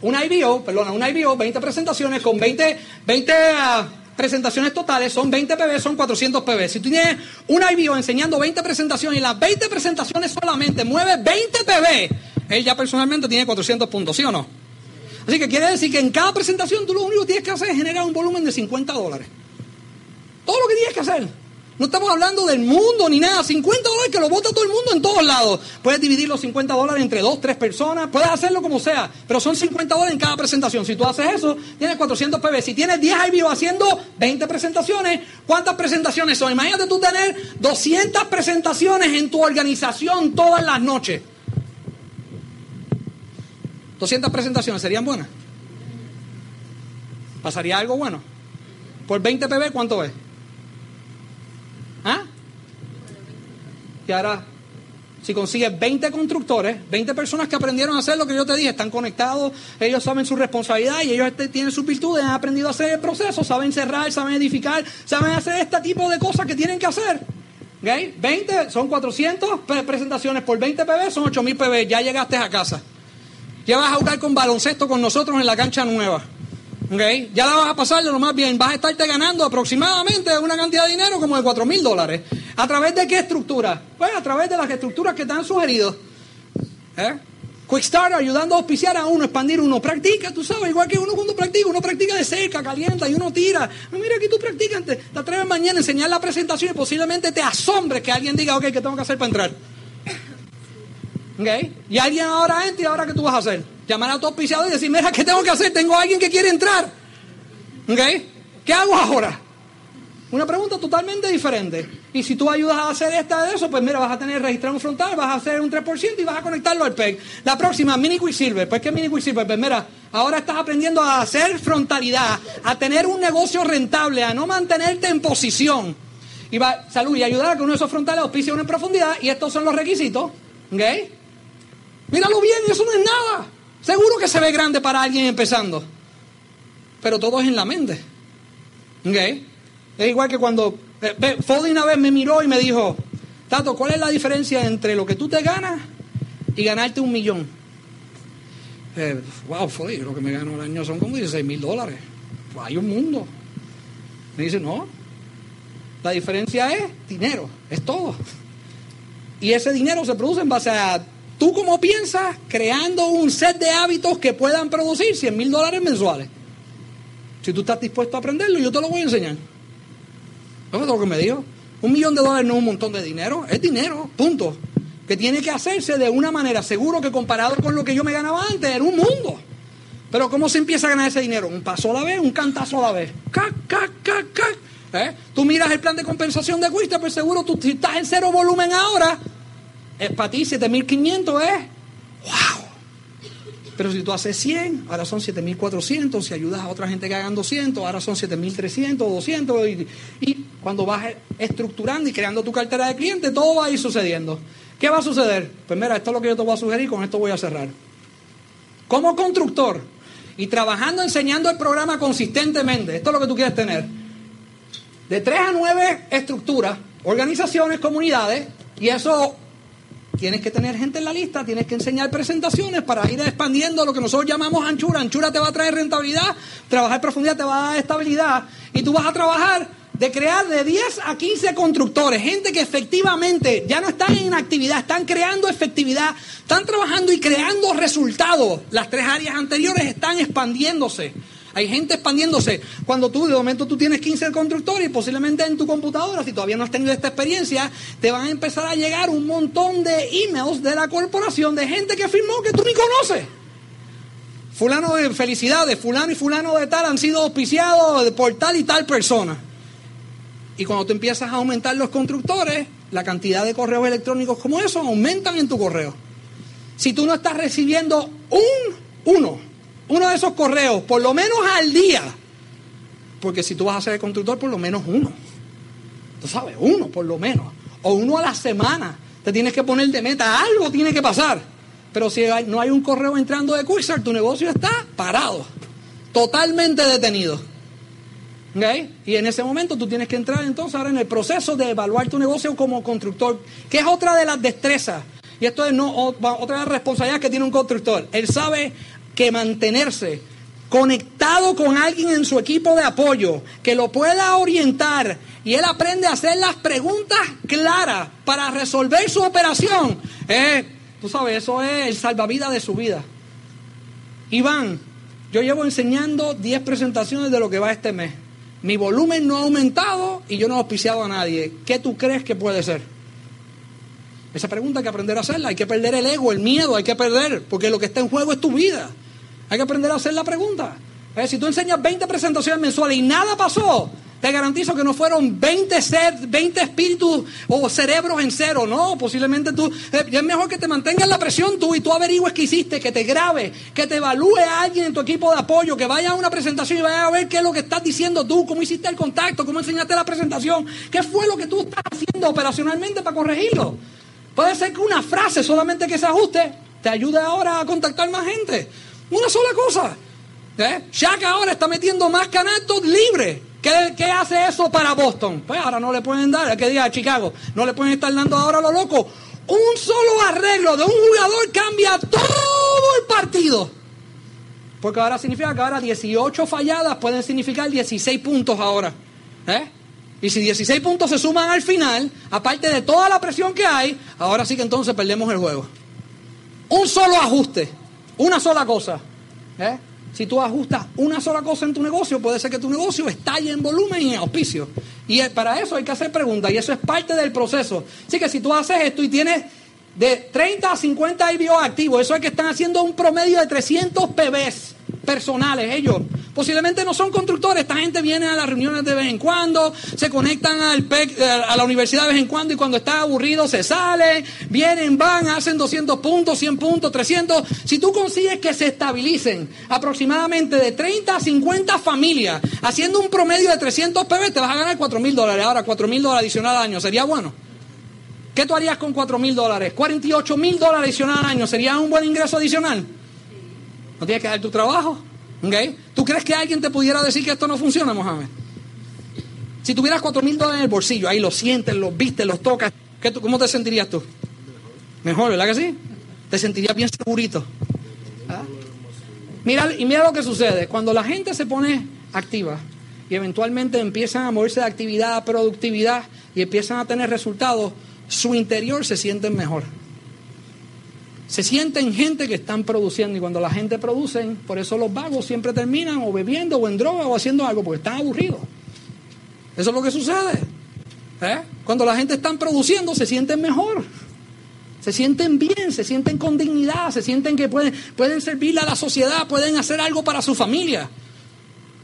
una IBO, perdona, una IBO, 20 presentaciones con 20, 20 ah, presentaciones totales, son 20 PB, son 400 PB. Si tú tienes una IBO enseñando 20 presentaciones y las 20 presentaciones solamente mueve 20 PB, él ya personalmente tiene 400 puntos, ¿sí o no? Así que quiere decir que en cada presentación tú lo único que tienes que hacer es generar un volumen de 50 dólares. Todo lo que tienes que hacer. No estamos hablando del mundo ni nada. 50 dólares que lo vota todo el mundo en todos lados. Puedes dividir los 50 dólares entre dos, tres personas. Puedes hacerlo como sea. Pero son 50 dólares en cada presentación. Si tú haces eso, tienes 400 PB. Si tienes 10 IBO haciendo 20 presentaciones, ¿cuántas presentaciones son? Imagínate tú tener 200 presentaciones en tu organización todas las noches. 200 presentaciones, ¿serían buenas? ¿Pasaría algo bueno? ¿Por 20 PB cuánto es? ¿Ah? Y ahora, si consigues 20 constructores, 20 personas que aprendieron a hacer lo que yo te dije, están conectados, ellos saben su responsabilidad y ellos tienen sus virtudes, han aprendido a hacer el proceso, saben cerrar, saben edificar, saben hacer este tipo de cosas que tienen que hacer. ¿Okay? 20 son 400 presentaciones por 20 PB, son 8000 PB, ya llegaste a casa. Ya vas a jugar con baloncesto con nosotros en la cancha nueva. ¿Okay? Ya la vas a pasar de lo más bien. Vas a estarte ganando aproximadamente una cantidad de dinero como de 4 mil dólares. ¿A través de qué estructura? Pues a través de las estructuras que te han sugerido. ¿Eh? Quick Start ayudando a auspiciar a uno, expandir uno. Practica, tú sabes, igual que uno cuando practica, uno practica de cerca, calienta y uno tira. Ah, mira, aquí tú practicas, te, te atreves mañana a enseñar la presentación y posiblemente te asombre que alguien diga, ok, ¿qué tengo que hacer para entrar? Y alguien ahora entra y ahora ¿qué tú vas a hacer? Llamar a tu auspiciador y decir, mira, ¿qué tengo que hacer? Tengo a alguien que quiere entrar. ¿Ok? ¿Qué hago ahora? Una pregunta totalmente diferente. Y si tú ayudas a hacer esta de eso, pues mira, vas a tener registrado un frontal, vas a hacer un 3% y vas a conectarlo al PEG. La próxima, Mini Quicksilver. Pues ¿qué Mini Quicksilver? Pues mira, ahora estás aprendiendo a hacer frontalidad, a tener un negocio rentable, a no mantenerte en posición. Y va, salud, y ayudar a que uno de esos frontales auspicie una en profundidad. Y estos son los requisitos. ¿Ok? Míralo bien, eso no es nada. Seguro que se ve grande para alguien empezando. Pero todo es en la mente. ¿Ok? Es igual que cuando eh, una vez me miró y me dijo, Tato, ¿cuál es la diferencia entre lo que tú te ganas y ganarte un millón? Eh, wow, Fodi, lo que me gano al año son como 16 mil dólares. Pues hay un mundo. Me dice, no, la diferencia es dinero, es todo. Y ese dinero se produce en base a tú como piensas, creando un set de hábitos que puedan producir 100 mil dólares mensuales. Si tú estás dispuesto a aprenderlo, yo te lo voy a enseñar. Eso es lo que me dijo. Un millón de dólares no es un montón de dinero, es dinero, punto. Que tiene que hacerse de una manera seguro que comparado con lo que yo me ganaba antes, era un mundo. Pero ¿cómo se empieza a ganar ese dinero? Un paso a la vez, un cantazo a la vez. ¡Cac, cac, cac, cac! ¿Eh? Tú miras el plan de compensación de Quista, pues seguro tú si estás en cero volumen ahora, es para ti 7500 es wow. Pero si tú haces 100, ahora son 7400, si ayudas a otra gente que hagan 200, ahora son 7300, 200 y, y cuando vas estructurando y creando tu cartera de clientes, todo va a ir sucediendo. ¿Qué va a suceder? Pues mira, esto es lo que yo te voy a sugerir, con esto voy a cerrar. Como constructor y trabajando, enseñando el programa consistentemente, esto es lo que tú quieres tener. De 3 a 9 estructuras, organizaciones, comunidades, y eso tienes que tener gente en la lista, tienes que enseñar presentaciones para ir expandiendo lo que nosotros llamamos anchura. Anchura te va a traer rentabilidad, trabajar profundidad te va a dar estabilidad y tú vas a trabajar de crear de 10 a 15 constructores, gente que efectivamente ya no están en actividad, están creando efectividad, están trabajando y creando resultados. Las tres áreas anteriores están expandiéndose. Hay gente expandiéndose. Cuando tú, de momento, tú tienes 15 constructores posiblemente en tu computadora, si todavía no has tenido esta experiencia, te van a empezar a llegar un montón de emails de la corporación de gente que firmó que tú ni conoces. Fulano de felicidades, fulano y fulano de tal han sido auspiciados por tal y tal persona. Y cuando tú empiezas a aumentar los constructores, la cantidad de correos electrónicos como esos aumentan en tu correo. Si tú no estás recibiendo un, uno, uno de esos correos, por lo menos al día. Porque si tú vas a ser el constructor, por lo menos uno. Tú sabes, uno por lo menos. O uno a la semana. Te tienes que poner de meta. Algo tiene que pasar. Pero si no hay un correo entrando de Quixar, tu negocio está parado. Totalmente detenido. Y en ese momento tú tienes que entrar entonces ahora en el proceso de evaluar tu negocio como constructor, que es otra de las destrezas. Y esto es no, otra de las responsabilidades que tiene un constructor. Él sabe que mantenerse conectado con alguien en su equipo de apoyo que lo pueda orientar y él aprende a hacer las preguntas claras para resolver su operación. Eh, tú sabes, eso es el salvavidas de su vida. Iván, yo llevo enseñando 10 presentaciones de lo que va este mes. Mi volumen no ha aumentado y yo no he auspiciado a nadie. ¿Qué tú crees que puede ser? Esa pregunta hay que aprender a hacerla. Hay que perder el ego, el miedo, hay que perder, porque lo que está en juego es tu vida. Hay que aprender a hacer la pregunta. Eh, si tú enseñas 20 presentaciones mensuales y nada pasó, te garantizo que no fueron 20, ser, 20 espíritus o cerebros en cero, no, posiblemente tú, eh, es mejor que te mantengas la presión tú y tú averigües qué hiciste, que te grabe, que te evalúe a alguien en tu equipo de apoyo, que vaya a una presentación y vaya a ver qué es lo que estás diciendo tú, cómo hiciste el contacto, cómo enseñaste la presentación, qué fue lo que tú estás haciendo operacionalmente para corregirlo. Puede ser que una frase solamente que se ajuste te ayude ahora a contactar más gente. Una sola cosa. ¿Eh? Shaq ahora está metiendo más canastos libres. ¿Qué, hace eso para Boston? Pues ahora no le pueden dar, que diga a Chicago, no le pueden estar dando ahora lo loco. Un solo arreglo de un jugador cambia todo el partido. Porque ahora significa que ahora 18 falladas pueden significar 16 puntos ahora. ¿Eh? Y si 16 puntos se suman al final, aparte de toda la presión que hay, ahora sí que entonces perdemos el juego. Un solo ajuste una sola cosa. ¿eh? Si tú ajustas una sola cosa en tu negocio, puede ser que tu negocio estalle en volumen y en auspicio. Y para eso hay que hacer preguntas y eso es parte del proceso. Así que si tú haces esto y tienes de 30 a 50 IBO activos. Eso es que están haciendo un promedio de 300 PBs personales ellos. Posiblemente no son constructores, esta gente viene a las reuniones de vez en cuando, se conectan al PEC, a la universidad de vez en cuando y cuando está aburrido se sale, vienen, van, hacen 200 puntos, 100 puntos, 300. Si tú consigues que se estabilicen aproximadamente de 30 a 50 familias haciendo un promedio de 300 PB, te vas a ganar 4 mil dólares. Ahora, 4 mil dólares adicional al año, ¿sería bueno? ¿Qué tú harías con 4 mil dólares? 48 mil dólares adicional al año, ¿sería un buen ingreso adicional? No tienes que dar tu trabajo. ¿Okay? ¿Tú crees que alguien te pudiera decir que esto no funciona, Mohamed? Si tuvieras cuatro mil dólares en el bolsillo, ahí los sientes, los vistes, los tocas, ¿qué ¿cómo te sentirías tú? Mejor, ¿verdad que sí? Te sentirías bien segurito. ¿Ah? Mira, y mira lo que sucede. Cuando la gente se pone activa y eventualmente empiezan a moverse de actividad a productividad y empiezan a tener resultados, su interior se siente mejor. Se sienten gente que están produciendo y cuando la gente produce, por eso los vagos siempre terminan o bebiendo o en droga o haciendo algo porque están aburridos. Eso es lo que sucede. ¿Eh? Cuando la gente está produciendo se sienten mejor. Se sienten bien, se sienten con dignidad, se sienten que pueden, pueden servirle a la sociedad, pueden hacer algo para su familia.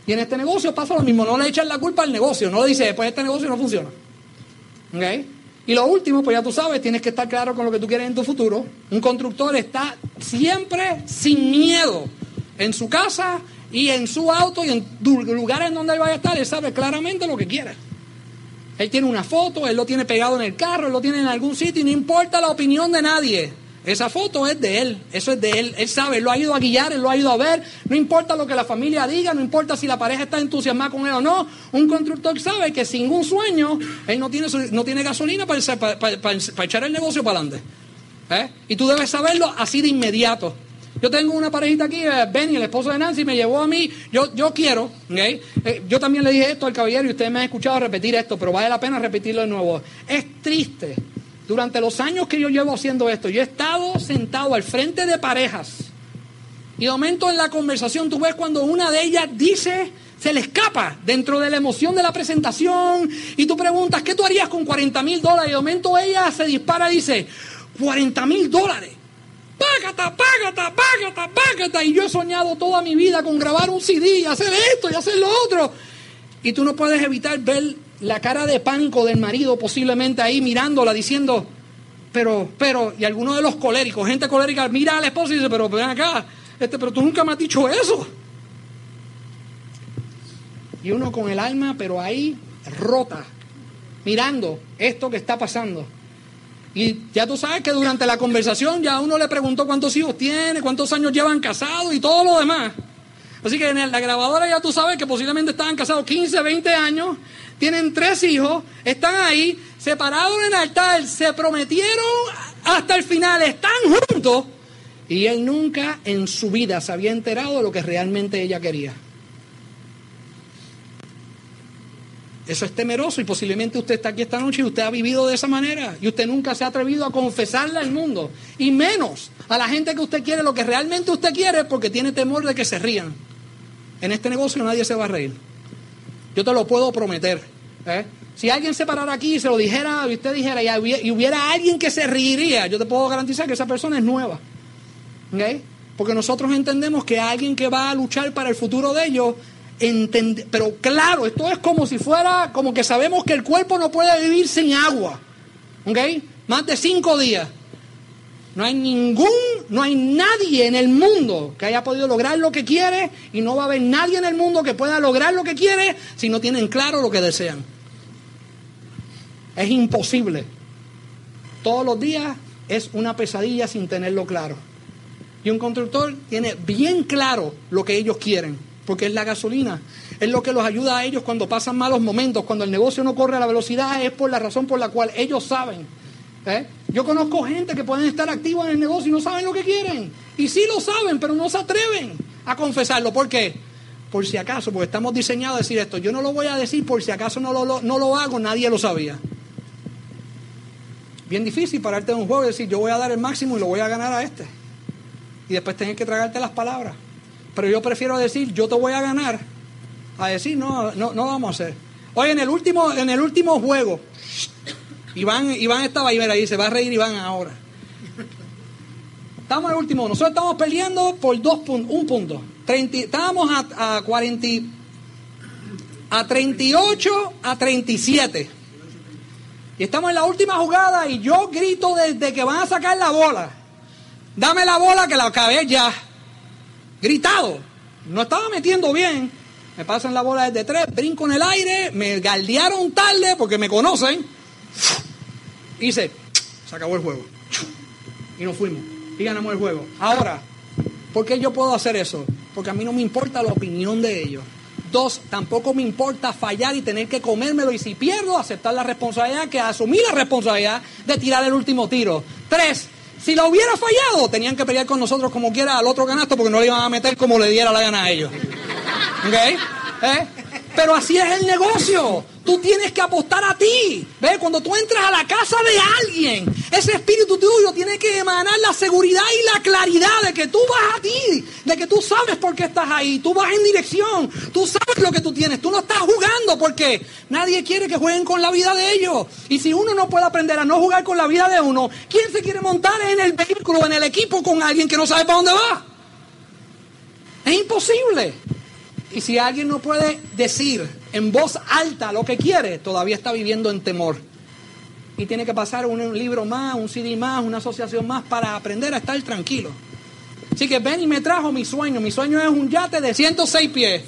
Y en este negocio pasa lo mismo, no le echan la culpa al negocio, no le dice, pues este negocio no funciona. ¿Okay? Y lo último, pues ya tú sabes, tienes que estar claro con lo que tú quieres en tu futuro. Un constructor está siempre sin miedo en su casa y en su auto y en lugares donde él vaya a estar. Él sabe claramente lo que quiere. Él tiene una foto, él lo tiene pegado en el carro, él lo tiene en algún sitio y no importa la opinión de nadie. Esa foto es de él, eso es de él. Él sabe, él lo ha ido a guiar, él lo ha ido a ver. No importa lo que la familia diga, no importa si la pareja está entusiasmada con él o no. Un constructor sabe que sin un sueño, él no tiene, no tiene gasolina para, para, echar el negocio para adelante. ¿Eh? Y tú debes saberlo así de inmediato. Yo tengo una parejita aquí, eh, Benny, el esposo de Nancy, me llevó a mí. Yo, yo quiero. Eh, yo también le dije esto al caballero y ustedes me han escuchado repetir esto, pero vale la pena repetirlo de nuevo. Es triste durante los años que yo llevo haciendo esto, yo he estado sentado al frente de parejas. Y de momento en la conversación tú ves cuando una de ellas dice, se le escapa dentro de la emoción de la presentación. Y tú preguntas, ¿qué tú harías con 40 mil dólares? Y de momento ella se dispara y dice, 40 mil dólares. Págata, págata, págata, págata. Y yo he soñado toda mi vida con grabar un CD y hacer esto y hacer lo otro. Y tú no puedes evitar ver la cara de pánico del marido posiblemente ahí mirándola diciendo, pero, pero, y algunos de los coléricos, gente colérica, mira a la esposa y dice, pero ven acá, este, pero tú nunca me has dicho eso. Y uno con el alma, pero ahí rota, mirando esto que está pasando. Y ya tú sabes que durante la conversación ya uno le preguntó cuántos hijos tiene, cuántos años llevan casados y todo lo demás. Así que en la grabadora ya tú sabes que posiblemente estaban casados 15, 20 años tienen tres hijos, están ahí, separados en el altar, se prometieron hasta el final, están juntos. Y él nunca en su vida se había enterado de lo que realmente ella quería. Eso es temeroso y posiblemente usted está aquí esta noche y usted ha vivido de esa manera y usted nunca se ha atrevido a confesarle al mundo y menos a la gente que usted quiere lo que realmente usted quiere porque tiene temor de que se rían. En este negocio nadie se va a reír. Yo te lo puedo prometer. ¿eh? Si alguien se parara aquí y se lo dijera, y usted dijera, y hubiera alguien que se reiría, yo te puedo garantizar que esa persona es nueva. Porque nosotros entendemos que alguien que va a luchar para el futuro de ellos, pero claro, esto es como si fuera, como que sabemos que el cuerpo no puede vivir sin agua. Más de cinco días. No hay ningún, no hay nadie en el mundo que haya podido lograr lo que quiere y no va a haber nadie en el mundo que pueda lograr lo que quiere si no tienen claro lo que desean. Es imposible. Todos los días es una pesadilla sin tenerlo claro. Y un constructor tiene bien claro lo que ellos quieren, porque es la gasolina. Es lo que los ayuda a ellos cuando pasan malos momentos, cuando el negocio no corre a la velocidad, es por la razón por la cual ellos saben ¿Eh? Yo conozco gente que pueden estar activos en el negocio y no saben lo que quieren. Y sí lo saben, pero no se atreven a confesarlo. ¿Por qué? Por si acaso, porque estamos diseñados a decir esto. Yo no lo voy a decir por si acaso no lo, no lo hago, nadie lo sabía. Bien difícil pararte de un juego y decir yo voy a dar el máximo y lo voy a ganar a este. Y después tener que tragarte las palabras. Pero yo prefiero decir yo te voy a ganar a decir no, no, no vamos a hacer. Hoy en el último, en el último juego, Iván, Iván estaba ahí, y se va a reír Iván ahora. Estamos en el último. Nosotros estamos perdiendo por dos puntos, un punto. 30, estábamos a, a 40, a 38 a 37. Y estamos en la última jugada y yo grito desde que van a sacar la bola. Dame la bola que la acabé ya. Gritado. No estaba metiendo bien. Me pasan la bola desde tres, brinco en el aire, me galdearon tarde porque me conocen. Hice, se acabó el juego. Y nos fuimos. Y ganamos el juego. Ahora, ¿por qué yo puedo hacer eso? Porque a mí no me importa la opinión de ellos. Dos, tampoco me importa fallar y tener que comérmelo. Y si pierdo, aceptar la responsabilidad, que asumir la responsabilidad de tirar el último tiro. Tres, si lo hubiera fallado, tenían que pelear con nosotros como quiera al otro canasto porque no le iban a meter como le diera la gana a ellos. ¿Ok? ¿Eh? Pero así es el negocio. Tú tienes que apostar a ti. ¿Ves? Cuando tú entras a la casa de alguien, ese espíritu tuyo tiene que emanar la seguridad y la claridad de que tú vas a ti, de que tú sabes por qué estás ahí, tú vas en dirección, tú sabes lo que tú tienes, tú no estás jugando porque nadie quiere que jueguen con la vida de ellos. Y si uno no puede aprender a no jugar con la vida de uno, ¿quién se quiere montar en el vehículo, en el equipo con alguien que no sabe para dónde va? Es imposible. Y si alguien no puede decir en voz alta lo que quiere, todavía está viviendo en temor. Y tiene que pasar un, libro más, un CD más, una asociación más para aprender a estar tranquilo. Así que ven y me trajo mi sueño. Mi sueño es un yate de 106 pies.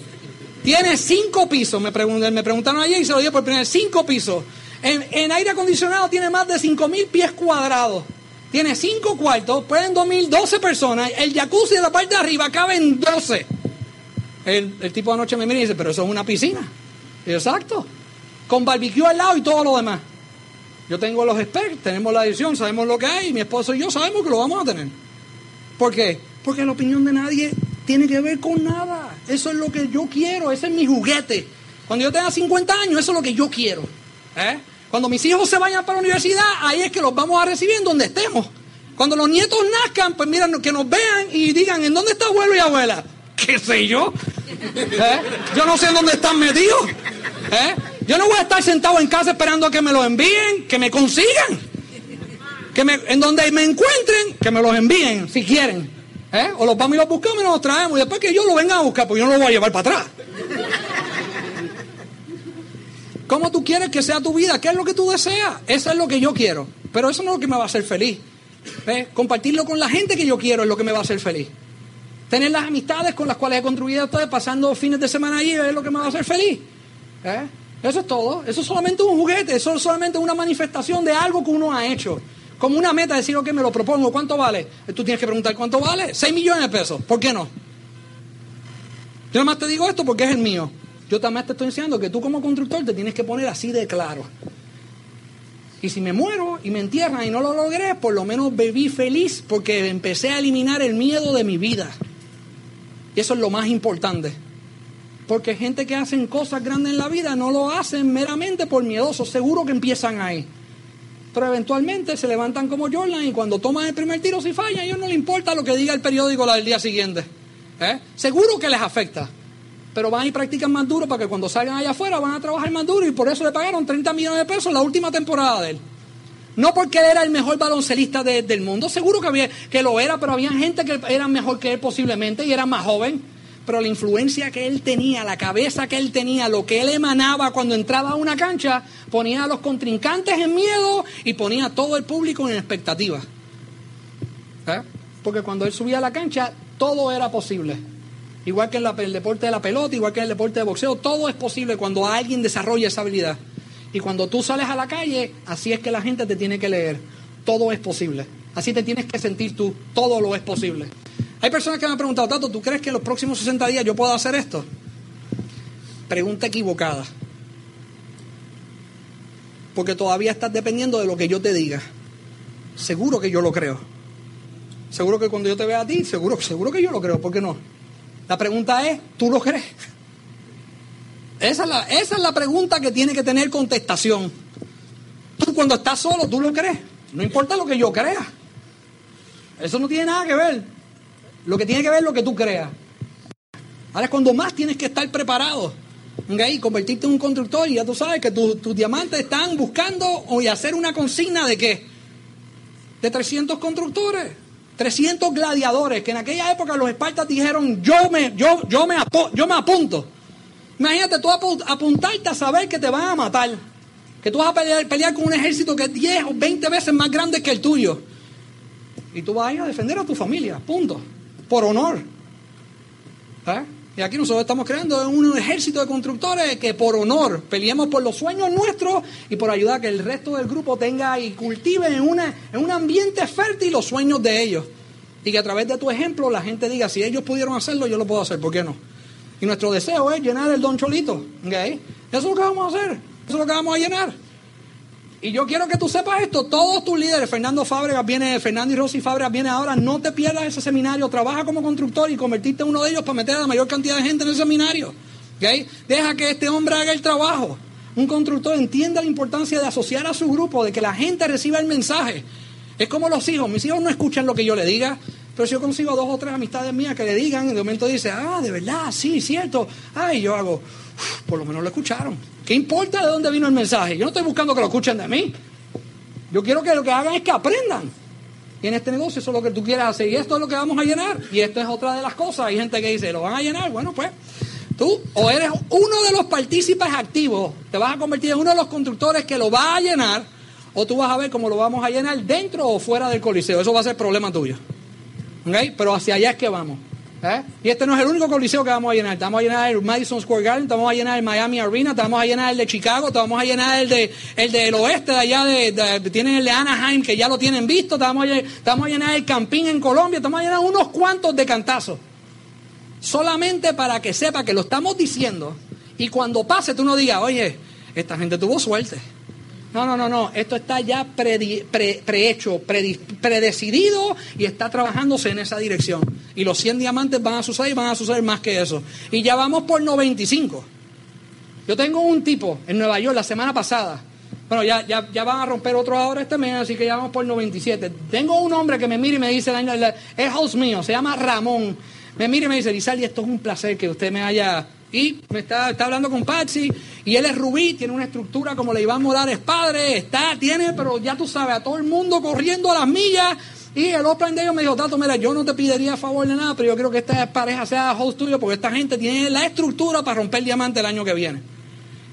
Tiene cinco pisos, me, me preguntaron ayer y se lo dije por primera vez, cinco pisos. En, aire acondicionado tiene más de 5 mil pies cuadrados. Tiene cinco cuartos, pueden dormir 12 personas. El jacuzzi de la parte de arriba cabe en 12. El, el tipo anoche me mira y dice, pero eso es una piscina. Exacto. Con barbecue al lado y todo lo demás. Yo tengo los expertos, tenemos la edición, sabemos lo que hay, y mi esposo y yo sabemos que lo vamos a tener. ¿Por qué? Porque la opinión de nadie tiene que ver con nada. Eso es lo que yo quiero, ese es mi juguete. Cuando yo tenga 50 años, eso es lo que yo quiero. ¿Eh? Cuando mis hijos se vayan para la universidad, ahí es que los vamos a recibir en donde estemos. Cuando los nietos nazcan, pues miren, que nos vean y digan, ¿en dónde está abuelo y abuela? ¿Qué sé yo? ¿Eh? Yo no sé en dónde están metidos. ¿Eh? Yo no voy a estar sentado en casa esperando a que me los envíen, que me consigan. Que me, en donde me encuentren, que me los envíen, si quieren. ¿Eh? O los vamos y los buscamos y nos los traemos. Y después que yo lo venga a buscar, pues yo no lo voy a llevar para atrás. ¿Cómo tú quieres que sea tu vida? ¿Qué es lo que tú deseas? Eso es lo que yo quiero. Pero eso no es lo que me va a hacer feliz. Compartirlo con la gente que yo quiero es lo que me va a hacer feliz. Tener las amistades con las cuales he construido ustedes pasando fines de semana allí es lo que me va a hacer feliz. ¿Eh? Eso es todo. Eso es solamente un juguete. Eso es solamente una manifestación de algo que uno ha hecho. Como una meta, decir, ok, me lo propongo. ¿Cuánto vale? Tú tienes que preguntar, ¿cuánto vale? 6 millones de pesos. ¿Por qué no? Yo nada más te digo esto porque es el mío. Yo también te estoy enseñando que tú como constructor te tienes que poner así de claro. Y si me muero y me entierran y no lo logré, por lo menos viví feliz porque empecé a eliminar el miedo de mi vida. Y eso es lo más importante. Porque gente que hacen cosas grandes en la vida no lo hacen meramente por miedosos. Seguro que empiezan ahí. Pero eventualmente se levantan como Jordan y cuando toman el primer tiro si fallan, a ellos no les importa lo que diga el periódico del día siguiente. ¿Eh? Seguro que les afecta. Pero van y practican más duro para que cuando salgan allá afuera van a trabajar más duro y por eso le pagaron 30 millones de pesos la última temporada de él. No porque él era el mejor baloncelista del mundo, seguro que, lo era, pero había gente que era mejor que él posiblemente y era más joven. Pero la influencia que él tenía, la cabeza que él tenía, lo que él emanaba cuando entraba a una cancha, ponía a los contrincantes en miedo y ponía a todo el público en expectativa. ¿Eh? Porque cuando él subía a la cancha, todo era posible. Igual que en el deporte de la pelota, igual que en el deporte de boxeo, todo es posible cuando alguien desarrolla esa habilidad. Y cuando tú sales a la calle, así es que la gente te tiene que leer. Todo es posible. Así te tienes que sentir tú. Todo lo es posible. Hay personas que me han preguntado, Tato, ¿tú crees que en los próximos 60 días yo puedo hacer esto? Pregunta equivocada. Porque todavía estás dependiendo de lo que yo te diga. Seguro que yo lo creo. Seguro que cuando yo te vea a ti, seguro, seguro que yo lo creo. ¿Por qué no? La pregunta es, ¿tú lo crees? Esa es, la, esa es la pregunta que tiene que tener contestación. Tú cuando estás solo, ¿tú lo crees? No importa lo que yo crea. Eso no tiene nada que ver. Lo que tiene que ver es lo que tú creas. Ahora es cuando más tienes que estar preparado. Y convertirte en un constructor y ya tú sabes que tus diamantes están buscando o hacer una consigna de qué? De 300 constructores. 300 gladiadores que en aquella época los espartas dijeron, yo me, yo, yo me, yo me apunto. Imagínate tú apuntarte a saber que te van a matar. Que tú vas a pelear, con un ejército que es 10 o 20 veces más grande que el tuyo. Y tú vas a ir a defender a tu familia, punto. Por honor. ¿Eh? Y aquí nosotros estamos creando un ejército de constructores que por honor peleemos por los sueños nuestros y por ayudar a que el resto del grupo tenga y cultive en, una, en un ambiente fértil los sueños de ellos. Y que a través de tu ejemplo la gente diga, si ellos pudieron hacerlo, yo lo puedo hacer, ¿por qué no? Y nuestro deseo es llenar el don cholito. ¿okay? Eso es lo que vamos a hacer. Eso es lo que vamos a llenar. Y yo quiero que tú sepas esto, todos tus líderes, Fernando Fábregas viene, Fernando y Rosy Fábregas viene ahora, no te pierdas ese seminario, trabaja como constructor y convertirte en uno de ellos para meter a la mayor cantidad de gente en el seminario. ¿okay? Deja que este hombre haga el trabajo. Un constructor entienda la importancia de asociar a su grupo, de que la gente reciba el mensaje. Es como los hijos, mis hijos no escuchan lo que yo le diga, pero si yo consigo dos o tres amistades mías que le digan, el momento dice, ah, de verdad, sí, cierto. Ay, yo hago, por lo menos lo escucharon. ¿Qué importa de dónde vino el mensaje? Yo no estoy buscando que lo escuchen de mí. Yo quiero que lo que hagan es que aprendan. Y en este negocio eso es lo que tú quieres hacer. Y esto es lo que vamos a llenar. Y esto es otra de las cosas. Hay gente que dice, ¿lo van a llenar? Bueno, pues tú o eres uno de los partícipes activos, te vas a convertir en uno de los constructores que lo va a llenar, o tú vas a ver cómo lo vamos a llenar dentro o fuera del coliseo. Eso va a ser problema tuyo. Pero hacia allá es que vamos. ¿eh? Y este no es el único coliseo que vamos a llenar. Estamos a llenar el Madison Square Garden, vamos a llenar el Miami Arena, vamos a llenar el de Chicago, vamos a llenar el, de, el del oeste de allá, de, tienen el de Anaheim, que ya lo tienen visto, estamos a, llenar el Campín en Colombia, estamos a llenar unos cuantos de cantazos. Solamente para que sepa que lo estamos diciendo y cuando pase tú no digas, oye, esta gente tuvo suerte. No, no, no, no. Esto está ya prehecho, predecidido y está trabajándose en esa dirección. Y los 100 diamantes van a suceder y van a suceder más que eso. Y ya vamos por 95. Yo tengo un tipo en Nueva York la semana pasada. Bueno, ya, ya, ya van a romper otro ahora este mes, así que ya vamos por 97. Tengo un hombre que me mira y me dice, es host mío, se llama Ramón. Me mira y me dice, Lizaldi, esto es un placer que usted me haya y me está, está hablando con Patsy, y él es Rubí, tiene una estructura como le Iván Morales padre, está, tiene, pero ya tú sabes, a todo el mundo corriendo a las millas. Y el Open de ellos me dijo, Tato, mira, yo no te pediría favor de nada, pero yo creo que esta pareja sea host tuyo porque esta gente tiene la estructura para romper diamante el año que viene.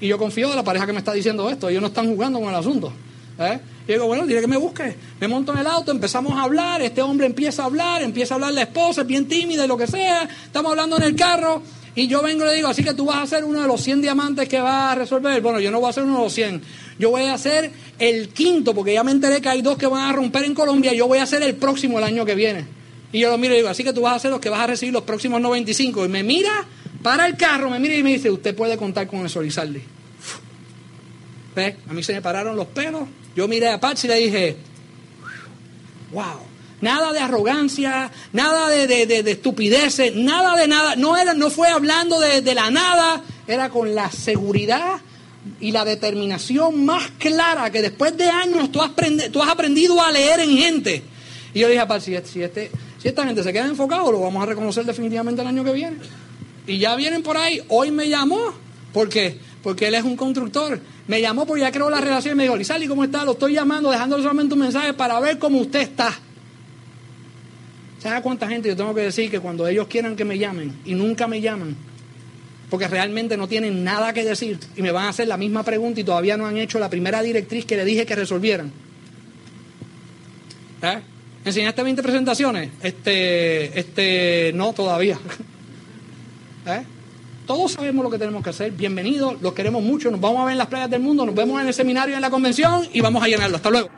Y yo confío de la pareja que me está diciendo esto, ellos no están jugando con el asunto. ¿eh? Y digo, bueno, dile que me busque. Me monto en el auto, empezamos a hablar, este hombre empieza a hablar, empieza a hablar la esposa, es bien tímida y lo que sea. Estamos hablando en el carro y yo vengo y le digo, así que tú vas a ser uno de los 100 diamantes que va a resolver. Bueno, yo no voy a ser uno de los 100. Yo voy a ser el quinto, porque ya me enteré que hay dos que van a romper en Colombia. Yo voy a ser el próximo el año que viene. Y yo lo miro y digo, así que tú vas a ser los que vas a recibir los próximos 95. Y me mira, para el carro, me mira y me dice, usted puede contar con eso, Lizardi. ¿Ves? A mí se me pararon los pelos. Yo miré a Patsy y le dije, wow nada de arrogancia, nada de, de, estupideces, nada de nada. No, era, no fue hablando de, la nada, era con la seguridad y la determinación más clara que después de años tú has, tú has aprendido a leer en gente. Y yo dije, si, si, este, si esta gente se queda enfocado, lo vamos a reconocer definitivamente el año que viene. Y ya vienen por ahí, hoy me llamó, ¿por qué? Porque él es un constructor. Me llamó porque ya creó la relación y me dijo, Lizali, ¿cómo está? Lo estoy llamando, dejándole solamente un mensaje para ver cómo usted está. ¿Sabes cuánta gente yo tengo que decir que cuando ellos quieran que me llamen y nunca me llaman? Porque realmente no tienen nada que decir y me van a hacer la misma pregunta y todavía no han hecho la primera directriz que le dije que resolvieran. ¿Eh? ¿Enseñaste 20 presentaciones? Este, este, no, todavía. ¿Eh? Todos sabemos lo que tenemos que hacer. Bienvenidos, los queremos mucho. Nos vamos a ver en las playas del mundo, nos vemos en el seminario, en la convención y vamos a llenarlo. Hasta luego.